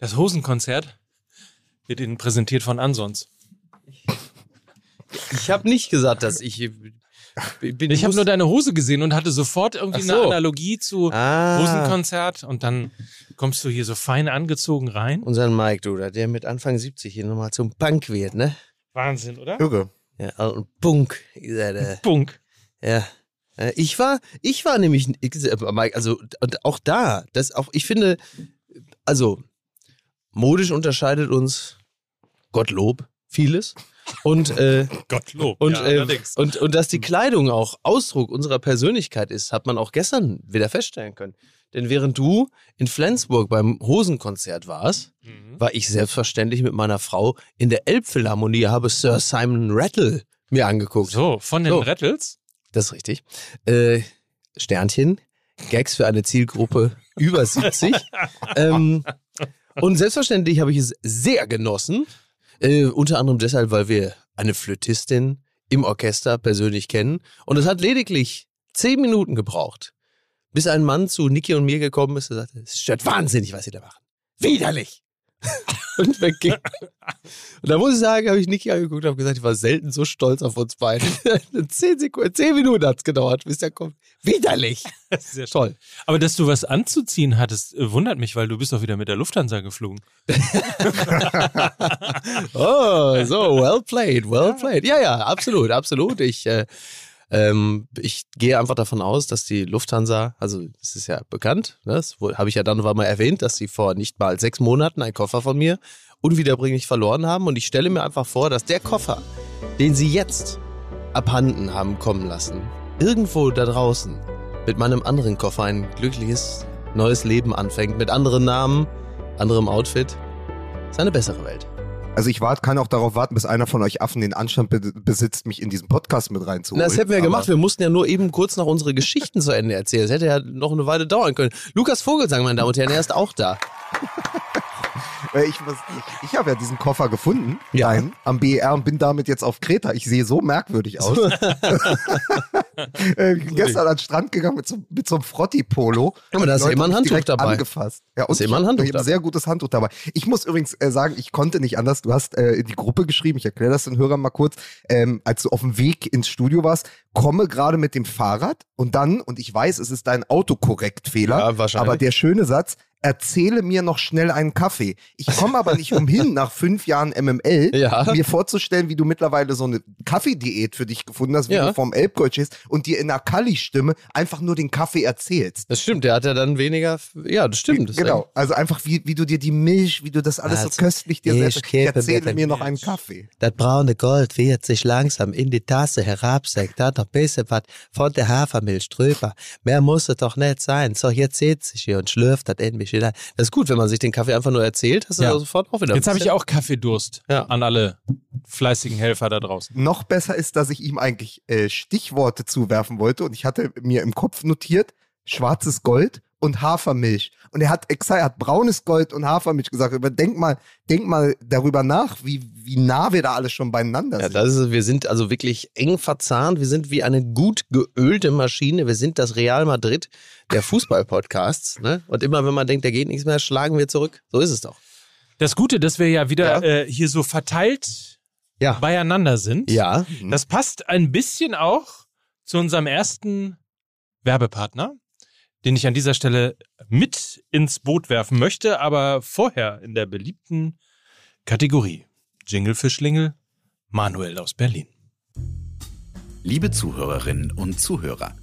Das Hosenkonzert wird Ihnen präsentiert von Ansons. Ich habe nicht gesagt, dass ich. Bin, Ich habe nur deine Hose gesehen und hatte sofort irgendwie so. eine Analogie zu ah, Hosenkonzert und dann kommst du hier so fein angezogen rein. unseren Mike, du, der mit Anfang 70 hier nochmal zum Punk wird, ne? Wahnsinn, oder? Irre. Ja, und Punk ist er, der. Bunk. Ja. Äh, Ich war, ich war nämlich, Mike, also und auch da, das auch, ich finde, also modisch unterscheidet uns Gottlob vieles und äh, Gottlob. und, ja, äh, und und dass die Kleidung auch Ausdruck unserer Persönlichkeit ist, hat man auch gestern wieder feststellen können. Denn während du in Flensburg beim Hosenkonzert warst, Mhm. war ich selbstverständlich mit meiner Frau in der Elbphilharmonie, habe Sir Simon Rattle mir angeguckt. So, von den So. Rattles? Das ist richtig. Äh, Sternchen, Gags für eine Zielgruppe über 70. ähm, und selbstverständlich habe ich es sehr genossen. Äh, unter anderem deshalb, weil wir eine Flötistin im Orchester persönlich kennen. Und es hat lediglich zehn Minuten gebraucht, bis ein Mann zu Niki und mir gekommen ist und sagte, es stört wahnsinnig, was Sie da machen. Widerlich! und wegging. Und da muss ich sagen, habe ich Niki angeguckt und habe gesagt, ich war selten so stolz auf uns beide. zehn Sekunden, zehn Minuten hat es gedauert, bis der kommt. Widerlich! Sehr Toll. Aber dass du was anzuziehen hattest, äh, wundert mich, weil du bist doch wieder mit der Lufthansa geflogen. Oh, so, well played, well played. Ja, ja, absolut, absolut. Ich, äh, ähm, ich gehe einfach davon aus, dass die Lufthansa, also es ist ja bekannt, ne, das habe ich ja dann noch mal erwähnt, dass sie vor nicht mal sechs Monaten einen Koffer von mir unwiederbringlich verloren haben. Und ich stelle mir einfach vor, dass der Koffer, den sie jetzt abhanden haben kommen lassen, irgendwo da draußen mit meinem anderen Koffer ein glückliches neues Leben anfängt, mit anderen Namen, anderem Outfit. ist eine bessere Welt. Also ich wart, kann auch darauf warten, bis einer von euch Affen den Anstand be besitzt, mich in diesen Podcast mit reinzuholen. Na, das hätten wir ja gemacht. Wir mussten ja nur eben kurz noch unsere Geschichten zu Ende erzählen. Das hätte ja noch eine Weile dauern können. Lukas Vogelsang, meine Damen und Herren, er ist auch da. Äh, Ich, was- ich, ich habe ja diesen Koffer gefunden, Ja. deinen, am BER und bin damit jetzt auf Kreta. Ich sehe so merkwürdig aus. äh, gestern an den Strand gegangen mit so, mit so einem Frotti-Polo. Aber da ist Leute immer ein Handtuch dabei. Angefasst. Ja, ist und immer ein Handtuch Ich ein sehr gutes Handtuch dabei. Ich muss übrigens äh, sagen, ich konnte nicht anders. Du hast äh, in die Gruppe geschrieben, ich erkläre das den Hörern mal kurz, ähm, als du auf dem Weg ins Studio warst, komme gerade mit dem Fahrrad und dann, und ich weiß, es ist dein Autokorrektfehler, Ja, aber der schöne Satz, erzähle mir noch schnell einen Kaffee. Ich komme aber nicht umhin, nach fünf Jahren MML, Ja. mir vorzustellen, wie du mittlerweile so eine Kaffeediät für dich gefunden hast, wie Ja. du vorm Elbgold stehst und dir in einer Kalli-Stimme einfach nur den Kaffee erzählst. Das stimmt, der hat ja dann weniger. Ja, das stimmt. Das Genau, also einfach wie, wie du dir die Milch, wie du das alles Also, so köstlich dir selbst. Erzähle mir noch einen. Kaffee. Das braune Gold wird sich langsam in die Tasse herabsenkt. Da noch ein bisschen was von der Hafermilch drüber. Mehr muss es doch nicht sein. So, jetzt sitzt sich hier und schlürft das in mich wieder. Das ist gut, wenn man sich den Kaffee einfach nur erzählt, hast du Ja. sofort auch wieder. Jetzt habe ich auch Kaffeedurst Ja. an alle fleißigen Helfer da draußen. Noch besser ist, dass ich ihm eigentlich äh, Stichworte zuwerfen wollte und ich hatte mir im Kopf notiert, schwarzes Gold und Hafermilch. Und er hat exakt, er hat braunes Gold und Hafermilch gesagt. Aber denk mal, denk mal darüber nach, wie, wie nah wir da alle schon beieinander Ja, sind. das ist, wir sind also wirklich eng verzahnt. Wir sind wie eine gut geölte Maschine. Wir sind das Real Madrid der Fußball-Podcasts. Ne? Und immer, wenn man denkt, da geht nichts mehr, schlagen wir zurück. So ist es doch. Das Gute, dass wir ja wieder Ja. Äh, hier so verteilt Ja. beieinander sind. Ja. Das passt ein bisschen auch zu unserem ersten Werbepartner, den ich an dieser Stelle mit ins Boot werfen möchte, aber vorher in der beliebten Kategorie Jingle für Schlingel, Manuel aus Berlin. Liebe Zuhörerinnen und Zuhörer,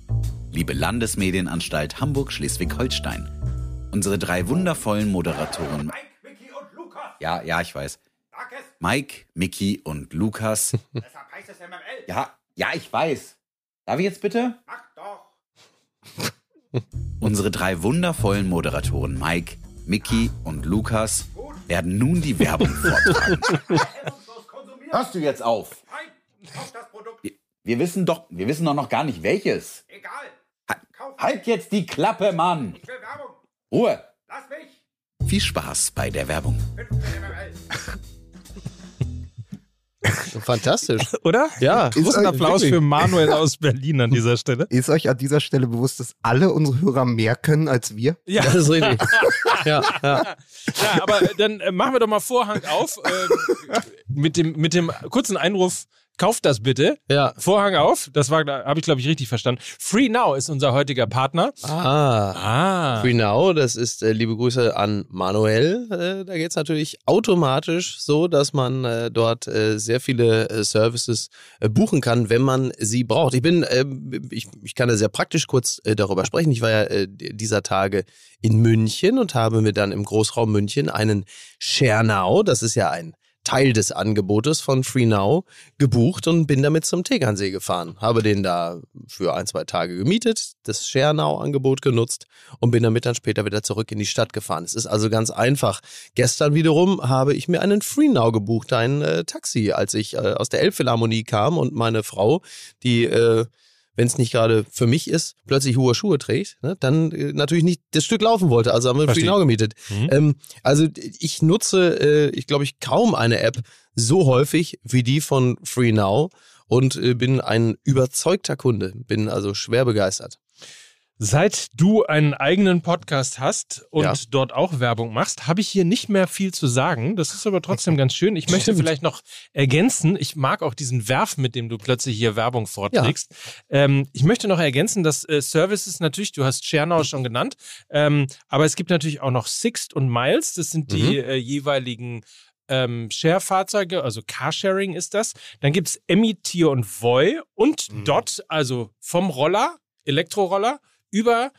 liebe Landesmedienanstalt Hamburg-Schleswig-Holstein, unsere drei wundervollen Moderatoren. Mike, Mickey und Lukas. Ja, ja, ich weiß. Mike, Mickey und Lukas. deshalb heißt es MML. Ja, ja, ich weiß. Darf ich jetzt bitte? Mach doch. Unsere drei wundervollen Moderatoren Mike, Mickey und Lukas werden nun die Werbung vortragen. Hörst du jetzt auf? Wir- Wir wissen doch, wir wissen doch noch gar nicht welches. Egal. Halt jetzt die Klappe, Mann! Ich will Werbung. Ruhe! Lass mich. Viel Spaß bei der Werbung. 15 MML. Fantastisch. Oder? Ja. Großen Ist, äh, Applaus wirklich. für Manuel aus Berlin an dieser Stelle. Ist euch an dieser Stelle bewusst, dass alle unsere Hörer mehr können als wir? Ja, Das ist richtig. Ja, ja. Ja, aber dann äh, machen wir doch mal Vorhang auf äh, mit, dem, mit dem kurzen Einruf, kauft das bitte. ja. Vorhang auf, das war, habe ich glaube ich richtig verstanden. Free Now ist unser heutiger Partner. Ah. Ah. Free Now, das ist äh, liebe Grüße an Manuel. Äh, da geht's natürlich automatisch so, dass man äh, dort äh, sehr viele äh, Services äh, buchen kann, wenn man sie braucht. Ich bin, äh, ich, ich kann da sehr praktisch kurz darüber sprechen. Ich war ja dieser Tage in München und habe mir dann im Großraum München einen ShareNow, das ist ja ein Teil des Angebotes von FreeNow gebucht und bin damit zum Tegernsee gefahren. Habe den da für ein, zwei Tage gemietet, das ShareNow-Angebot genutzt und bin damit dann später wieder zurück in die Stadt gefahren. Es ist also ganz einfach. Gestern wiederum habe ich mir einen FreeNow gebucht, ein äh, Taxi, als ich äh, aus der Elbphilharmonie kam und meine Frau, die äh, wenn es nicht gerade für mich ist, plötzlich hohe Schuhe trägt, ne, dann äh, natürlich nicht das Stück laufen wollte. Also haben wir Verstehe. FreeNow gemietet. Mhm. Ähm, also ich nutze, äh, ich glaube ich, kaum eine App so häufig wie die von FreeNow und äh, bin ein überzeugter Kunde. Bin also schwer begeistert. Seit du einen eigenen Podcast hast und Ja. dort auch Werbung machst, habe ich hier nicht mehr viel zu sagen. Das ist aber trotzdem ganz schön. Ich möchte vielleicht noch ergänzen, ich mag auch diesen Werf, mit dem du plötzlich hier Werbung vorträgst. Ähm, ich möchte noch ergänzen, dass äh, Services natürlich, du hast Schernau schon genannt, ähm, aber es gibt natürlich auch noch Sixt und Miles. Das sind die äh, jeweiligen ähm, Share-Fahrzeuge, also Carsharing ist das. Dann gibt es Emmy, Tier und Voy und Dot, also vom Roller, Elektroroller, über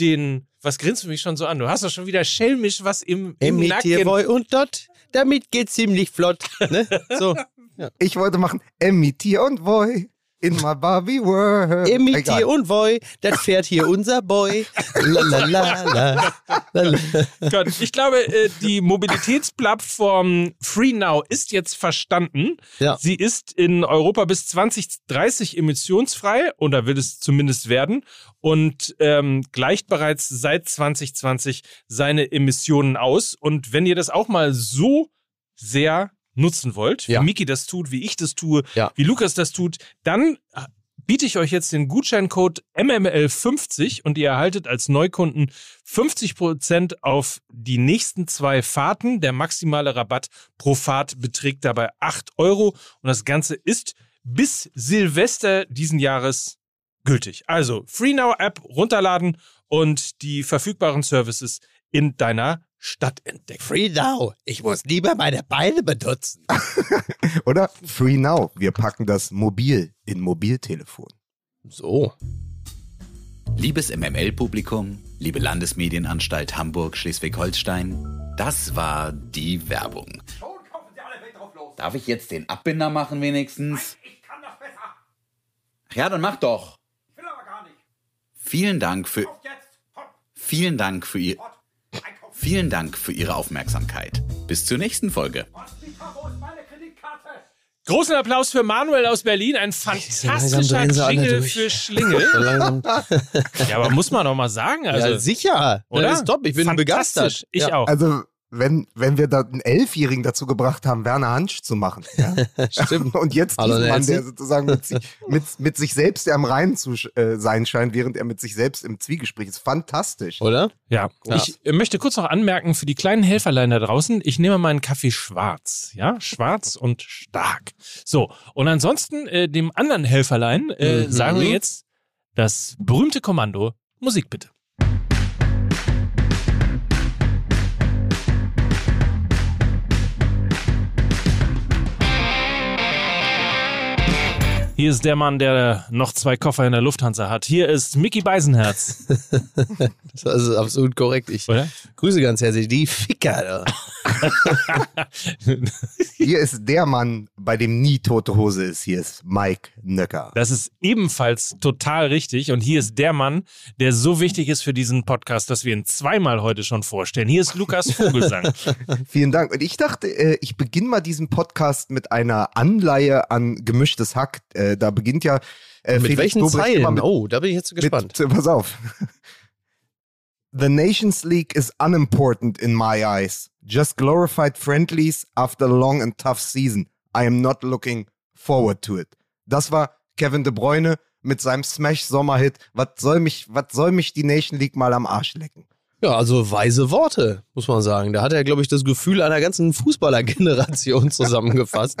den, was grinst du mich schon so an? Du hast doch schon wieder schelmisch was im, im Nacken. Boy und dort, damit geht's ziemlich flott. Ne? So, Ich wollte machen Emmy, Tier und Boy in my Barbie World. Egal. Tier und Boy, das fährt hier unser Boy. La, la, la, la, la, la. Gott, ich glaube, äh, die Mobilitätsplattform FreeNow ist jetzt verstanden. Ja. Sie ist in Europa bis 2030 emissionsfrei oder will es zumindest werden und ähm, gleicht bereits seit 2020 seine Emissionen aus. Und wenn ihr das auch mal so sehr nutzen wollt, Ja. wie Miki das tut, wie ich das tue, Ja. wie Lukas das tut, dann biete ich euch jetzt den Gutscheincode MML50 und ihr erhaltet als Neukunden 50% auf die nächsten zwei Fahrten. Der maximale Rabatt pro Fahrt beträgt dabei 8 Euro und das Ganze ist bis Silvester diesen Jahres gültig. Also FreeNow App runterladen und die verfügbaren Services in deiner Stadt entdecken. Free now. Ich muss lieber meine Beine benutzen. Oder Free Now. Wir packen das Mobil in Mobiltelefon. So. Liebes MML-Publikum, liebe Landesmedienanstalt Hamburg-Schleswig-Holstein, das war die Werbung. Schon kaufen Sie alle Welt drauf los. Darf ich jetzt den Abbinder machen wenigstens? Ich kann das besser. Ja, dann mach doch. Ich will aber gar nicht. Vielen Dank für vielen Dank für ihr hopp. Vielen Dank für Ihre Aufmerksamkeit. Bis zur nächsten Folge. Großen Applaus für Manuel aus Berlin, ein fantastischer alle Jingle für Schlingel. So. Ja, aber muss man doch mal sagen. Also, ja, sicher. oder? Das ist top. Ich bin Fantastisch. begeistert. Ich ja. auch. Also, wenn, wenn wir da einen Elfjährigen dazu gebracht haben, Werner Hansch zu machen. Ja? Stimmt. Und jetzt Hallo, diesen Mann, der sozusagen mit sich, mit, mit sich selbst am Reinen zu äh, sein scheint, während er mit sich selbst im Zwiegespräch ist. Fantastisch. Oder? Ja, Ja. ich äh, möchte kurz noch anmerken für die kleinen Helferlein da draußen, ich nehme meinen Kaffee schwarz, ja, schwarz und stark. So, und ansonsten äh, dem anderen Helferlein äh, Mhm. sagen wir jetzt das berühmte Kommando Musik bitte. Hier ist der Mann, der noch zwei Koffer in der Lufthansa hat. Hier ist Mickey Beisenherz. Das ist absolut korrekt. Ich Oder? grüße ganz herzlich die Ficker. Hier ist der Mann, bei dem nie tote Hose ist. Hier ist Mike Nöcker. Das ist ebenfalls total richtig. Und hier ist der Mann, der so wichtig ist für diesen Podcast, dass wir ihn zweimal heute schon vorstellen. Hier ist Lukas Vogelsang. Vielen Dank. Und ich dachte, äh, ich beginne mal diesen Podcast mit einer Anleihe an gemischtes Hack. Äh, Da beginnt ja äh, Mit Felix welchen immer Zeilen? mit- oh, da bin ich jetzt gespannt. Mit, pass auf. The Nations League is unimportant in my eyes. Just glorified friendlies after a long and tough season. I am not looking forward to it. Das war Kevin De Bruyne mit seinem Smash Sommerhit. Was soll mich, was soll mich die Nation League mal am Arsch lecken? Ja, also weise Worte, muss man sagen. Da hat er, glaube ich, das Gefühl einer ganzen Fußballergeneration zusammengefasst.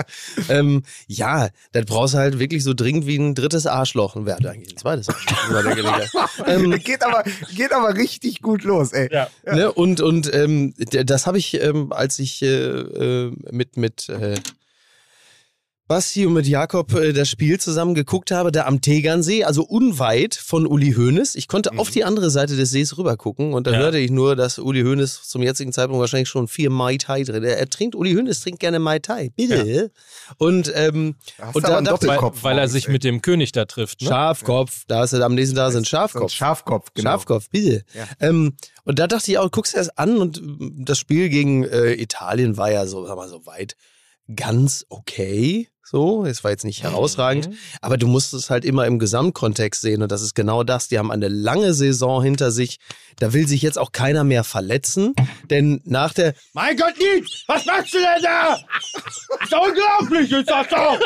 ähm, ja, das brauchst du halt wirklich so dringend wie ein drittes Arschloch. Und wer hat eigentlich ein zweites Arschloch ähm, geht, aber, geht aber richtig gut los, ey. Ja. Ne? Und, und ähm, das habe ich, ähm, als ich äh, äh, mit, mit äh, Basti und mit Jakob äh, das Spiel zusammen geguckt habe, da am Tegernsee, also unweit von Uli Hoeneß. Ich konnte auf die andere Seite des Sees rüber gucken und da Ja. hörte ich nur, dass Uli Hoeneß zum jetzigen Zeitpunkt wahrscheinlich schon vier Mai Tai drin. Er, er trinkt, Uli Hoeneß trinkt gerne Mai Tai, bitte. Und, ähm, Da und du da dachte ich, Weil, weil er sich ey. mit dem König da trifft. Ne? Schafkopf, da ist er am nächsten Tag sind Schafkopf. Schafkopf, genau. Schafkopf, bitte. Ja. Ähm, und da dachte ich auch, guck's erst an und mm, das Spiel gegen äh, Italien war ja so, sag mal, so weit ganz okay. So, es war jetzt nicht herausragend, aber du musst es halt immer im Gesamtkontext sehen und das ist genau das. Die haben eine lange Saison hinter sich. Da will sich jetzt auch keiner mehr verletzen, denn nach der Mein Gott, Nils, was machst du denn da? Ist doch unglaublich, ist das doch.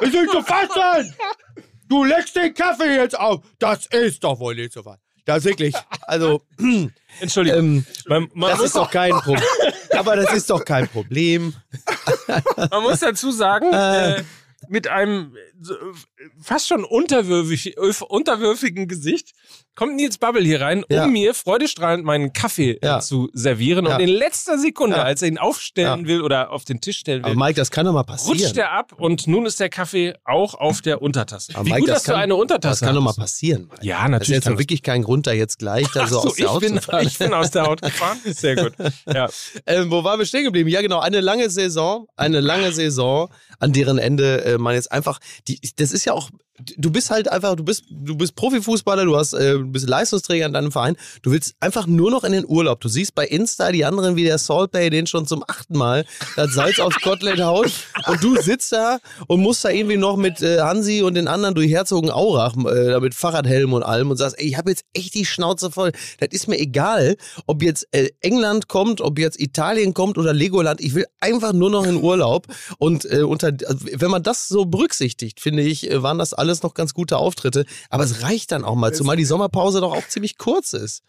Ist nicht zu fassen. Du leckst den Kaffee jetzt auf. Das ist doch wohl nicht so was. Das wirklich, also Entschuldigung. ähm, man, man, das ist doch kein Problem. Aber das ist doch kein Problem. man muss dazu sagen, äh, mit einem äh, äh, fast schon unterwürfig, öf- unterwürfigen Gesicht kommt Nils Bubble hier rein, um Ja. mir freudestrahlend meinen Kaffee Ja. äh, zu servieren. Ja. Und in letzter Sekunde, Ja. als er ihn aufstellen will oder auf den Tisch stellen will, Aber Mike, das kann doch mal passieren. rutscht er ab und nun ist der Kaffee auch auf der Untertasse. Aber Wie Mike, gut, das dass du kann- eine Untertasse Das kann doch mal passieren. Mike. Ja, Das ist natürlich jetzt das- wirklich kein Grund, da jetzt gleich da so so, aus der Haut ich, bin, zu fahren. ich bin aus der Haut gefahren. Sehr gut. Ja. Ähm, wo waren wir stehen geblieben? Ja, genau, eine lange Saison, eine lange Saison, an deren Ende äh, man jetzt einfach, die, das ist ja auch, du bist halt einfach, du bist, du bist Profifußballer, du hast, äh, bist Leistungsträger in deinem Verein, du willst einfach nur noch in den Urlaub. Du siehst bei Insta die anderen wie der Salt Bay, den schon zum achten Mal das Salz aufs Kotelett haut und du sitzt da und musst da irgendwie noch mit äh, Hansi und den anderen durch Herzogenaurach, äh, mit Fahrradhelm und allem und sagst, ey, ich habe jetzt echt die Schnauze voll. Das ist mir egal, ob jetzt äh, England kommt, ob jetzt Italien kommt oder Legoland. Ich will einfach nur noch in Urlaub. Und äh, unter, also, wenn man das so berücksichtigt, finde ich, äh, waren das alles noch ganz gute Auftritte. Aber es reicht dann auch mal, zumal die Sommerpause doch auch ziemlich kurz ist.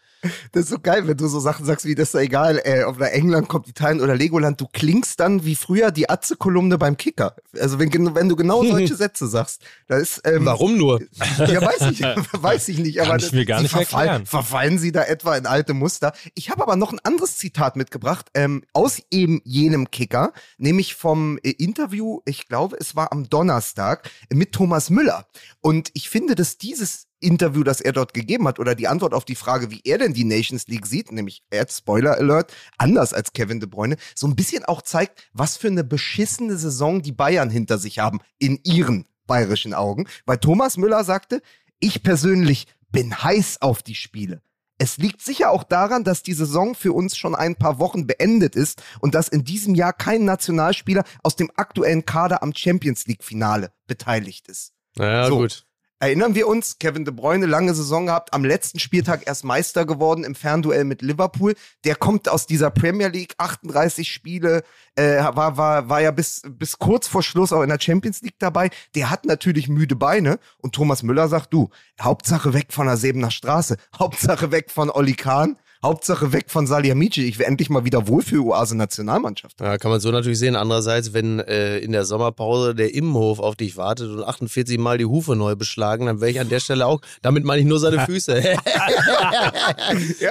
Das ist so geil, wenn du so Sachen sagst wie, das ist doch egal, äh, ob da England kommt, Italien oder Legoland, du klingst dann wie früher die Atze-Kolumne beim Kicker. Also wenn, wenn du genau solche Sätze sagst, da ist, ähm, Warum nur? Ja, weiß ich, weiß ich nicht. Aber Kann ich mir gar nicht verfallen, erklären. Verfallen sie da etwa in alte Muster? Ich habe aber noch ein anderes Zitat mitgebracht, ähm, aus eben jenem Kicker, nämlich vom äh, Interview, ich glaube, es war am Donnerstag, mit Thomas Müller. Und ich finde, dass dieses Interview, das er dort gegeben hat, oder die Antwort auf die Frage, wie er denn die Nations League sieht, nämlich jetzt Spoiler Alert, anders als Kevin De Bruyne, so ein bisschen auch zeigt, was für eine beschissene Saison die Bayern hinter sich haben, in ihren bayerischen Augen. Weil Thomas Müller sagte, ich persönlich bin heiß auf die Spiele. Es liegt sicher auch daran, dass die Saison für uns schon ein paar Wochen beendet ist und dass in diesem Jahr kein Nationalspieler aus dem aktuellen Kader am Champions League Finale beteiligt ist. Naja, So. gut. Erinnern wir uns, Kevin De Bruyne, lange Saison gehabt, am letzten Spieltag erst Meister geworden im Fernduell mit Liverpool. Der kommt aus dieser Premier League, 38 Spiele, äh, war, war, war ja bis, bis kurz vor Schluss auch in der Champions League dabei. Der hat natürlich müde Beine und Thomas Müller sagt, du, Hauptsache weg von der Sebener Straße, Hauptsache weg von Oli Kahn, Hauptsache weg von Salihamidzic. Ich wäre endlich mal wieder wohl für Oase Nationalmannschaft. Ja, kann man so natürlich sehen. Andererseits, wenn äh, in der Sommerpause der Immenhof auf dich wartet und 48 Mal die Hufe neu beschlagen, dann wäre ich an der Stelle auch, damit meine ich nur seine Füße.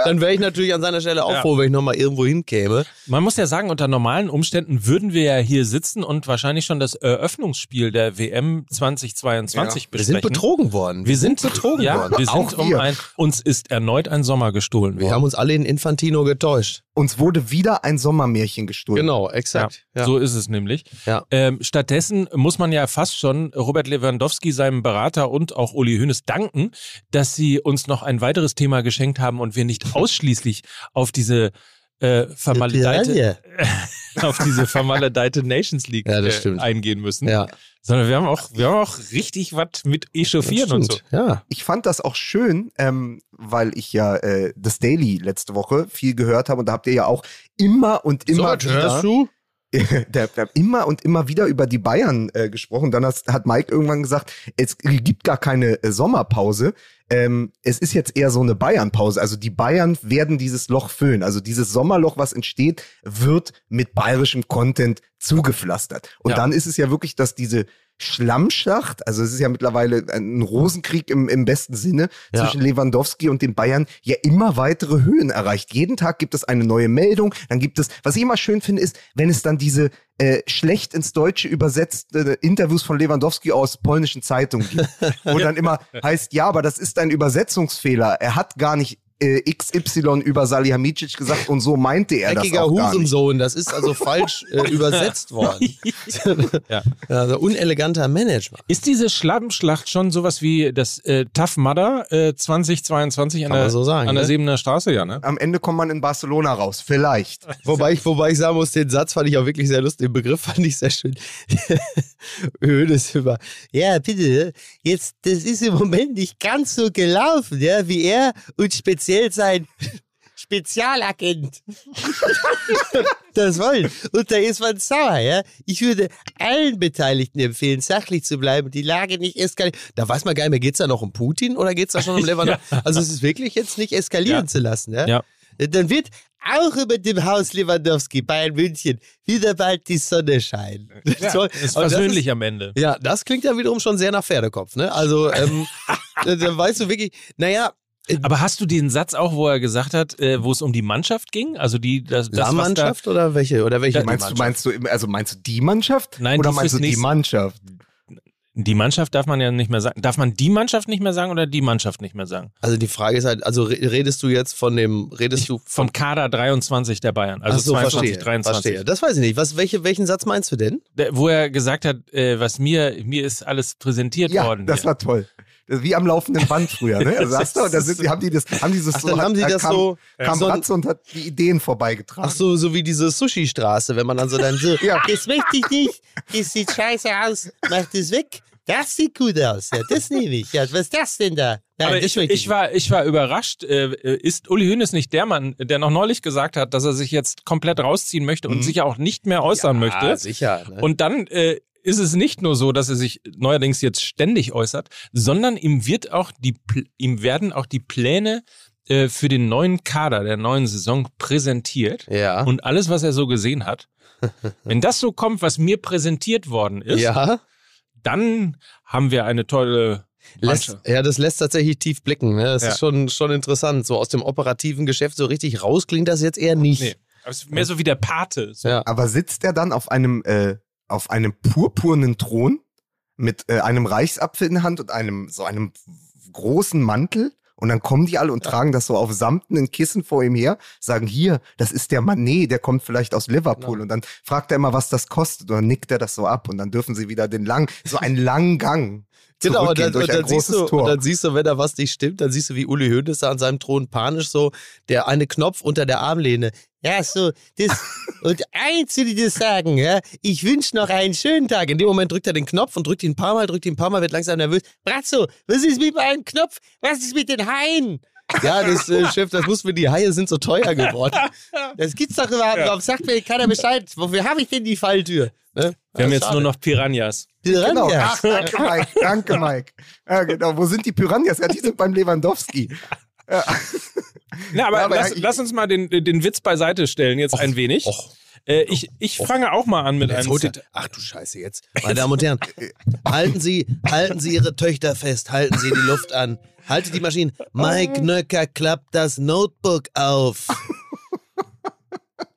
Dann wäre ich natürlich an seiner Stelle auch Ja. froh, wenn ich nochmal irgendwo hinkäme. Man muss ja sagen, unter normalen Umständen würden wir ja hier sitzen und wahrscheinlich schon das Eröffnungsspiel der WM 2022 Wir besprechen. sind betrogen worden. Wir sind betrogen ja, worden. Wir sind Auch um wir. ein, uns ist erneut ein Sommer gestohlen Wir worden. haben uns alle in Infantino getäuscht. Uns wurde wieder ein Sommermärchen gestohlen. Genau, exakt. Ja. So ist es nämlich. Ja. Ähm, stattdessen muss man ja fast schon Robert Lewandowski, seinem Berater und auch Uli Hoeneß danken, dass sie uns noch ein weiteres Thema geschenkt haben und wir nicht ausschließlich auf diese äh, vermaledeite, auf diese vermaledeite Nations League Ja, äh, eingehen müssen, Ja, sondern wir haben auch, wir haben auch richtig was mit echauffieren und so. Ja. ich fand das auch schön, ähm, weil ich ja äh, das Daily letzte Woche viel gehört habe und da habt ihr ja auch immer und immer wieder. du? der, der immer und immer wieder über die Bayern äh, gesprochen. Dann hat, hat Mike irgendwann gesagt, es gibt gar keine äh, Sommerpause. Ähm, es ist jetzt eher so eine Bayern-Pause. Also die Bayern werden dieses Loch füllen. Also dieses Sommerloch, was entsteht, wird mit bayerischem Content zugepflastert. Und Ja. dann ist es ja wirklich, dass diese Schlammschacht, also es ist ja mittlerweile ein Rosenkrieg im, im besten Sinne Ja. zwischen Lewandowski und den Bayern, ja immer weitere Höhen erreicht. Jeden Tag gibt es eine neue Meldung, dann gibt es, was ich immer schön finde, ist, wenn es dann diese äh, schlecht ins Deutsche übersetzte Interviews von Lewandowski aus polnischen Zeitungen gibt, wo dann immer heißt, ja, aber das ist ein Übersetzungsfehler. Er hat gar nicht äh, XY über Salihamidzic gesagt und so meinte er das Eckiger auch. Hurensohn, das ist also falsch äh, übersetzt worden. Ja. Also uneleganter Management. Ist diese Schlammschlacht schon sowas wie das äh, Tough Mudder äh, 2022 an Kann der, man so sagen, an der ne? Sebener Straße? Ja, ne? Am Ende kommt man in Barcelona raus, vielleicht. Wobei ich, wobei ich sagen muss, den Satz fand ich auch wirklich sehr lustig. Den Begriff fand ich sehr schön. Höhnes über. Ja, bitte, jetzt, das ist im Moment nicht ganz so gelaufen, ja, wie er und speziell sein Spezialagent das wollen. Und da ist man sauer, ja. Ich würde allen Beteiligten empfehlen, sachlich zu bleiben, die Lage nicht eskalieren. Da weiß man gar nicht mehr, geht's da noch um Putin oder geht's da schon um Lewandowski? Also es ist wirklich jetzt nicht eskalieren Ja. zu lassen, ja. Ja. Dann wird auch über dem Haus Lewandowski, Bayern München, wieder bald die Sonne scheinen. Toll. Ist Aber das persönlich am Ende. ja, das klingt ja wiederum schon sehr nach Pferdekopf, ne? Also, ähm, da, da weißt du wirklich, naja, Aber hast du den Satz auch, wo er gesagt hat, äh, wo es um die Mannschaft ging? Also die das, das was da, Mannschaft oder welche? Oder welche Meinst du, Mannschaft? meinst du, also meinst du die Mannschaft? Nein, oder die meinst du die Mannschaft? Die Mannschaft darf man ja nicht mehr sagen. Darf man die Mannschaft nicht mehr sagen oder die Mannschaft nicht mehr sagen? Also die Frage ist halt, also re- redest du jetzt von dem, redest du Vom Kader 23 der Bayern. Also Ach so, 22, verstehe, 23. verstehe. Das weiß ich nicht. Was, welche, welchen Satz meinst du denn? Der- Wo er gesagt hat, äh, was mir, mir ist alles präsentiert Ja, worden. das hier. war toll. Wie am laufenden Band früher, ne? Also hast du, da sind, haben die das, haben dieses Ach, so, dann haben sie da das kam, so, kam so ein- Ratze und hat die Ideen vorbeigetragen. Ach so, so wie diese Sushi-Straße, wenn man dann so dann so, Ja. das möchte ich nicht, das sieht scheiße aus, mach das weg. Das sieht gut aus, ja, das nehme ich. Ja, was ist das denn da? Nein, Aber das ich, möchte ich, war, ich war überrascht. Äh, ist Uli Hoeneß nicht der Mann, der noch neulich gesagt hat, dass er sich jetzt komplett rausziehen möchte und sich auch nicht mehr äußern möchte? Ja, sicher. Ne? Und dann äh, ist es nicht nur so, dass er sich neuerdings jetzt ständig äußert, sondern ihm wird auch die ihm werden auch die Pläne äh, für den neuen Kader der neuen Saison präsentiert. ja. Und alles, was er so gesehen hat, wenn das so kommt, was mir präsentiert worden ist, ja. dann haben wir eine tolle Lässt, ja, das lässt tatsächlich tief blicken. Ne? Das Ja. ist schon, schon interessant. So aus dem operativen Geschäft so richtig raus klingt das jetzt eher nicht. Nee, aber es ist mehr so wie der Pate. So. Ja. Aber sitzt er dann auf einem, äh, auf einem purpurnen Thron mit äh, einem Reichsapfel in der Hand und einem, so einem großen Mantel? Und dann kommen die alle und tragen das so auf samtenen Kissen vor ihm her, sagen hier, das ist der Manet, der kommt vielleicht aus Liverpool. Genau. Und dann fragt er immer, was das kostet. Und dann nickt er das so ab. Und dann dürfen sie wieder den lang, so einen langen Gang Genau, und dann, und, dann du, und dann siehst du, wenn da was nicht stimmt, dann siehst du, wie Uli Hoeneß da an seinem Thron panisch so, der eine Knopf unter der Armlehne. Ja, so, das, und eins will ich dir sagen, ja, ich wünsche noch einen schönen Tag. In dem Moment drückt er den Knopf und drückt ihn ein paar Mal, drückt ihn ein paar Mal, wird langsam nervös. Brazzo, was ist mit meinem Knopf? Was ist mit den Haien? Ja, das, äh, Chef, das muss mir, die Haie sind so teuer geworden. Das gibt's doch überhaupt nicht. Warum sagt mir keiner Bescheid? Wofür habe ich denn die Falltür? Ne? Wir haben Ja, jetzt schade. nur noch Piranhas. Genau. Piranha. Ach, danke, Mike. Danke, Mike. Ja, genau. Wo sind die Piranhas? Ja, die sind beim Lewandowski. Na, aber, Ja, aber lass, ich- lass uns mal den, den Witz beiseite stellen, jetzt ein wenig. och. Äh, ich ich fange auch mal an mit einem Zitat. Ach du Scheiße jetzt. Meine Damen und Herren, halten Sie, halten Sie Ihre Töchter fest, halten Sie die Luft an, haltet die Maschinen. Mike Nöcker klappt das Notebook auf.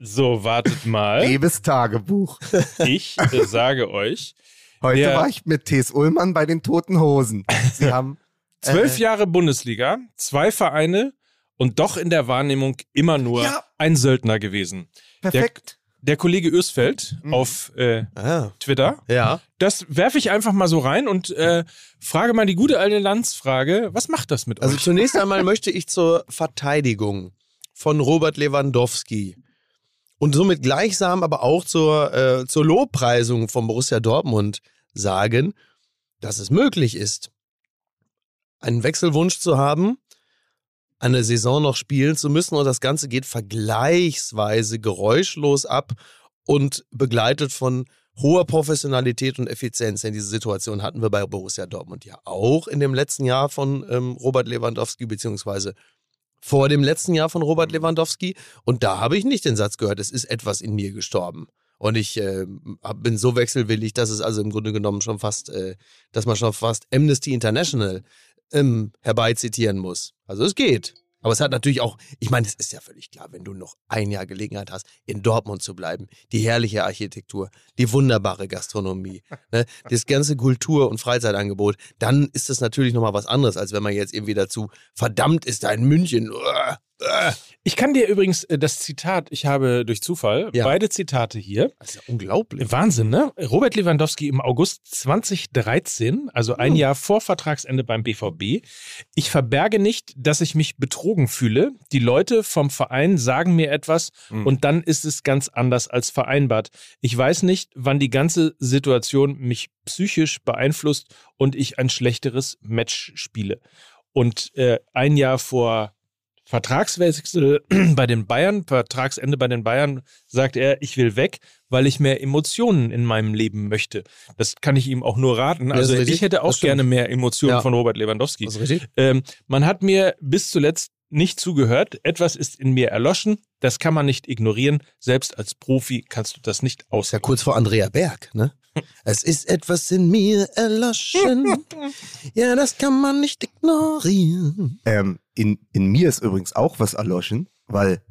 So, wartet mal. Liebes Tagebuch. Ich äh, sage euch, Heute Der- war ich mit T.S. Ullmann bei den Toten Hosen. Sie haben zwölf Äh. Jahre Bundesliga, zwei Vereine und doch in der Wahrnehmung immer nur Ja. ein Söldner gewesen. perfekt. Der Kollege Ösfeld Mhm. auf äh, Ah, Twitter, ja. das werfe ich einfach mal so rein und äh, frage mal die gute alte Landsfrage, was macht das mit Also euch? zunächst einmal möchte ich zur Verteidigung von Robert Lewandowski und somit gleichsam aber auch zur, äh, zur Lobpreisung von Borussia Dortmund sagen, dass es möglich ist, einen Wechselwunsch zu haben, eine Saison noch spielen zu müssen und das Ganze geht vergleichsweise geräuschlos ab und begleitet von hoher Professionalität und Effizienz. Denn diese Situation hatten wir bei Borussia Dortmund ja auch in dem letzten Jahr von ähm, Robert Lewandowski, beziehungsweise vor dem letzten Jahr von Robert Lewandowski. Und da habe ich nicht den Satz gehört, es ist etwas in mir gestorben. Und ich äh, bin so wechselwillig, dass es also im Grunde genommen schon fast, äh, dass man schon fast Amnesty International ähm, herbeizitieren muss. Also es geht. Aber es hat natürlich auch, ich meine, es ist ja völlig klar, wenn du noch ein Jahr Gelegenheit hast, in Dortmund zu bleiben, die herrliche Architektur, die wunderbare Gastronomie, ne, das ganze Kultur- und Freizeitangebot, dann ist das natürlich nochmal was anderes, als wenn man jetzt irgendwie dazu verdammt ist, da in München. Uah. Ich kann dir übrigens äh, das Zitat, ich habe durch Zufall Ja. beide Zitate hier. Das ist ja unglaublich. Wahnsinn, ne? Robert Lewandowski im August 2013, also ein Jahr vor Vertragsende beim BVB. Ich verberge nicht, dass ich mich betrogen fühle. Die Leute vom Verein sagen mir etwas Mhm. und dann ist es ganz anders als vereinbart. Ich weiß nicht, wann die ganze Situation mich psychisch beeinflusst und ich ein schlechteres Match spiele. Und äh, ein Jahr vor Vertragswechsel bei den Bayern, Vertragsende bei den Bayern, sagt er, ich will weg, weil ich mehr Emotionen in meinem Leben möchte. Das kann ich ihm auch nur raten. Ja, Also richtig. ich hätte auch gerne mehr Emotionen Ja. von Robert Lewandowski. Das ist richtig. Ähm, man hat mir bis zuletzt nicht zugehört. Etwas ist in mir erloschen. Das kann man nicht ignorieren. Selbst als Profi kannst du das nicht Ist ja aus. kurz vor Andrea Berg, ne? Es ist etwas in mir erloschen. Ja, das kann man nicht ignorieren. Ähm, in, in mir ist übrigens auch was erloschen, weil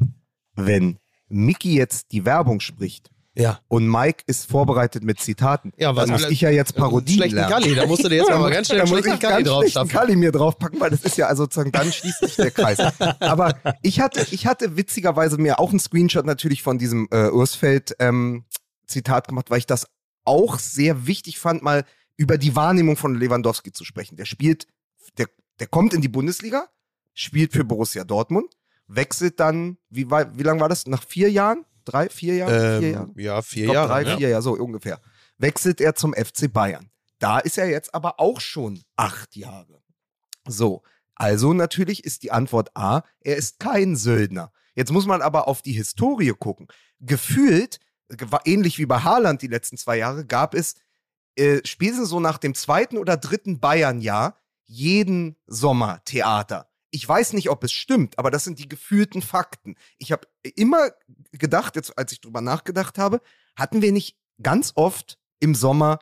wenn Mickey jetzt die Werbung spricht Ja. und Mike ist vorbereitet mit Zitaten, Ja, was- dann muss ich ja jetzt Parodien Schlechten lernen. Kalli, da musst du dir jetzt aber ganz schnell da einen muss schlechten ich Kalli ganz drauf schlechten schaffen. Kalli mir draufpacken, weil das ist ja also sozusagen, dann schließt sich der Kreis. Aber ich hatte, ich hatte witzigerweise mir auch einen Screenshot natürlich von diesem äh, Ursfeld ähm, Zitat gemacht, weil ich das auch sehr wichtig fand, mal über die Wahrnehmung von Lewandowski zu sprechen. Der spielt, der, der kommt in die Bundesliga, spielt für Borussia Dortmund, wechselt dann, wie, war, wie lange war das? Nach vier Jahren? Drei, vier Jahren? vier Jahren? Ähm, ja, vier glaub, Jahre. drei, ja. vier, ja, so ungefähr. Wechselt er zum FC Bayern. Da ist er jetzt aber auch schon acht Jahre. So, also natürlich ist die Antwort A, er ist kein Söldner. Jetzt muss man aber auf die Historie gucken. Gefühlt, ähnlich wie bei Haaland die letzten zwei Jahre, gab es äh, spätestens so nach dem zweiten oder dritten Bayern-Jahr jeden Sommer Theater. Ich weiß nicht, ob es stimmt, aber das sind die gefühlten Fakten. Ich habe immer gedacht, jetzt als ich drüber nachgedacht habe, hatten wir nicht ganz oft im Sommer,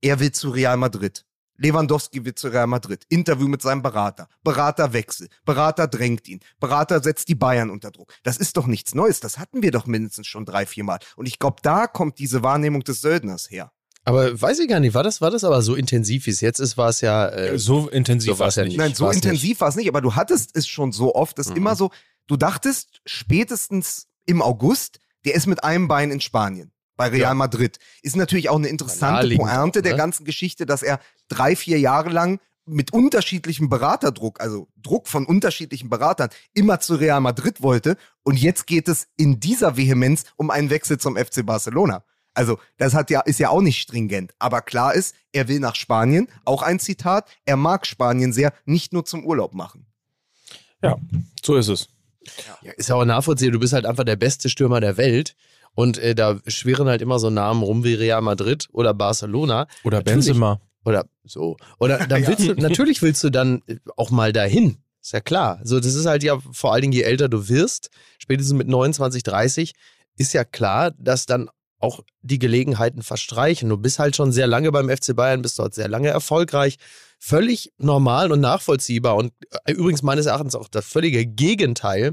er will zu Real Madrid. Lewandowski will zu Real Madrid. Interview mit seinem Berater. Beraterwechsel. Berater drängt ihn. Berater setzt die Bayern unter Druck. Das ist doch nichts Neues. Das hatten wir doch mindestens schon drei, vier Mal. Und ich glaube, da kommt diese Wahrnehmung des Söldners her. Aber weiß ich gar nicht, war das, war das aber so intensiv, wie es jetzt ist, war es ja. Äh, So intensiv so war es ja nicht. Nein, so war's intensiv war es nicht, aber du hattest es schon so oft, dass Mhm. immer so, du dachtest spätestens im August, der ist mit einem Bein in Spanien. Bei Real Ja. Madrid. Ist natürlich auch eine interessante Naheliegend Pointe der ne? ganzen Geschichte, dass er drei, vier Jahre lang mit unterschiedlichem Beraterdruck, also Druck von unterschiedlichen Beratern, immer zu Real Madrid wollte. Und jetzt geht es in dieser Vehemenz um einen Wechsel zum FC Barcelona. Also, das hat ja, ist ja auch nicht stringent. Aber klar ist, er will nach Spanien. Auch ein Zitat. Er mag Spanien sehr, nicht nur zum Urlaub machen. Ja, so ist es. Ja, ist ja auch nachvollziehbar. Du bist halt einfach der beste Stürmer der Welt. Und äh, da schwirren halt immer so Namen rum wie Real Madrid oder Barcelona. Oder Natürlich. Benzema. Oder so. Oder dann willst du, natürlich willst du dann äh, auch mal dahin. Ist ja klar. So, das ist halt ja vor allen Dingen, je älter du wirst, spätestens mit 29, 30, ist ja klar, dass dann auch die Gelegenheiten verstreichen. Du bist halt schon sehr lange beim FC Bayern, bist dort sehr lange erfolgreich. Völlig normal und nachvollziehbar und äh, übrigens meines Erachtens auch das völlige Gegenteil